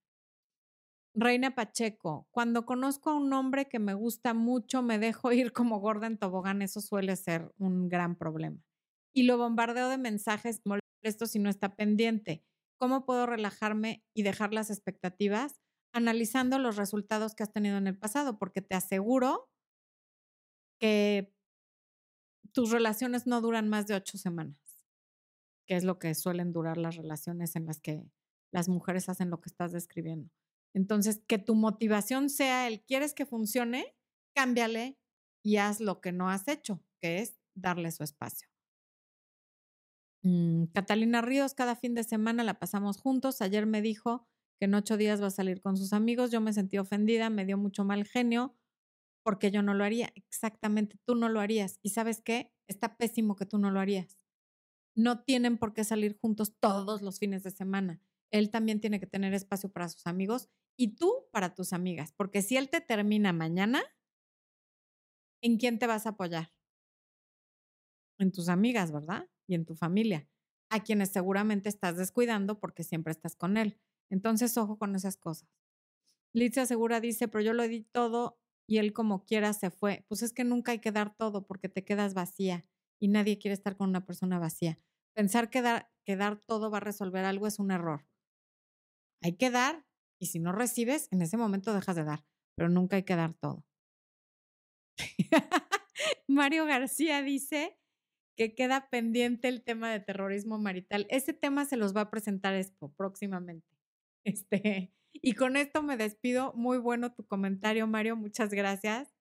Reina Pacheco, cuando conozco a un hombre que me gusta mucho, me dejo <laughs> ir como gorda en tobogán, eso suele ser un gran problema. Y lo bombardeo de mensajes molestos si no está pendiente. ¿Cómo puedo relajarme y dejar las expectativas? Analizando los resultados que has tenido en el pasado, porque te aseguro que tus relaciones no duran más de ocho semanas, que es lo que suelen durar las relaciones en las que las mujeres hacen lo que estás describiendo. Entonces, que tu motivación sea el quieres que funcione, cámbiale y haz lo que no has hecho, que es darle su espacio. Mm, Catalina Ríos, cada fin de semana la pasamos juntos. Ayer me dijo que en ocho días va a salir con sus amigos. Yo me sentí ofendida, me dio mucho mal genio porque yo no lo haría. Exactamente, tú no lo harías. ¿Y sabes qué? Está pésimo que tú no lo harías. No tienen por qué salir juntos todos los fines de semana. Él también tiene que tener espacio para sus amigos y tú para tus amigas, porque si él te termina mañana, ¿en quién te vas a apoyar? En tus amigas, ¿verdad? Y en tu familia, a quienes seguramente estás descuidando porque siempre estás con él. Entonces, ojo con esas cosas. Lidia Segura dice, pero yo lo di todo y él como quiera se fue. Pues es que nunca hay que dar todo porque te quedas vacía y nadie quiere estar con una persona vacía. Pensar que dar, que dar todo va a resolver algo es un error. Hay que dar y si no recibes, en ese momento dejas de dar, pero nunca hay que dar todo. <laughs> Mario García dice que queda pendiente el tema de terrorismo marital. Ese tema se los va a presentar Expo próximamente. Este, y con esto me despido. Muy bueno tu comentario, Mario. Muchas gracias.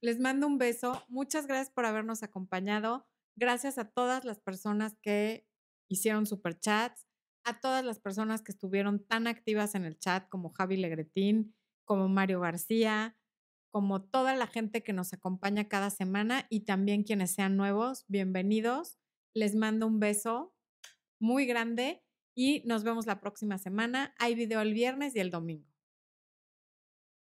Les mando un beso. Muchas gracias por habernos acompañado. Gracias a todas las personas que hicieron superchats a todas las personas que estuvieron tan activas en el chat, como Javi Legretín, como Mario García, como toda la gente que nos acompaña cada semana y también quienes sean nuevos, bienvenidos. Les mando un beso muy grande y nos vemos la próxima semana. Hay video el viernes y el domingo.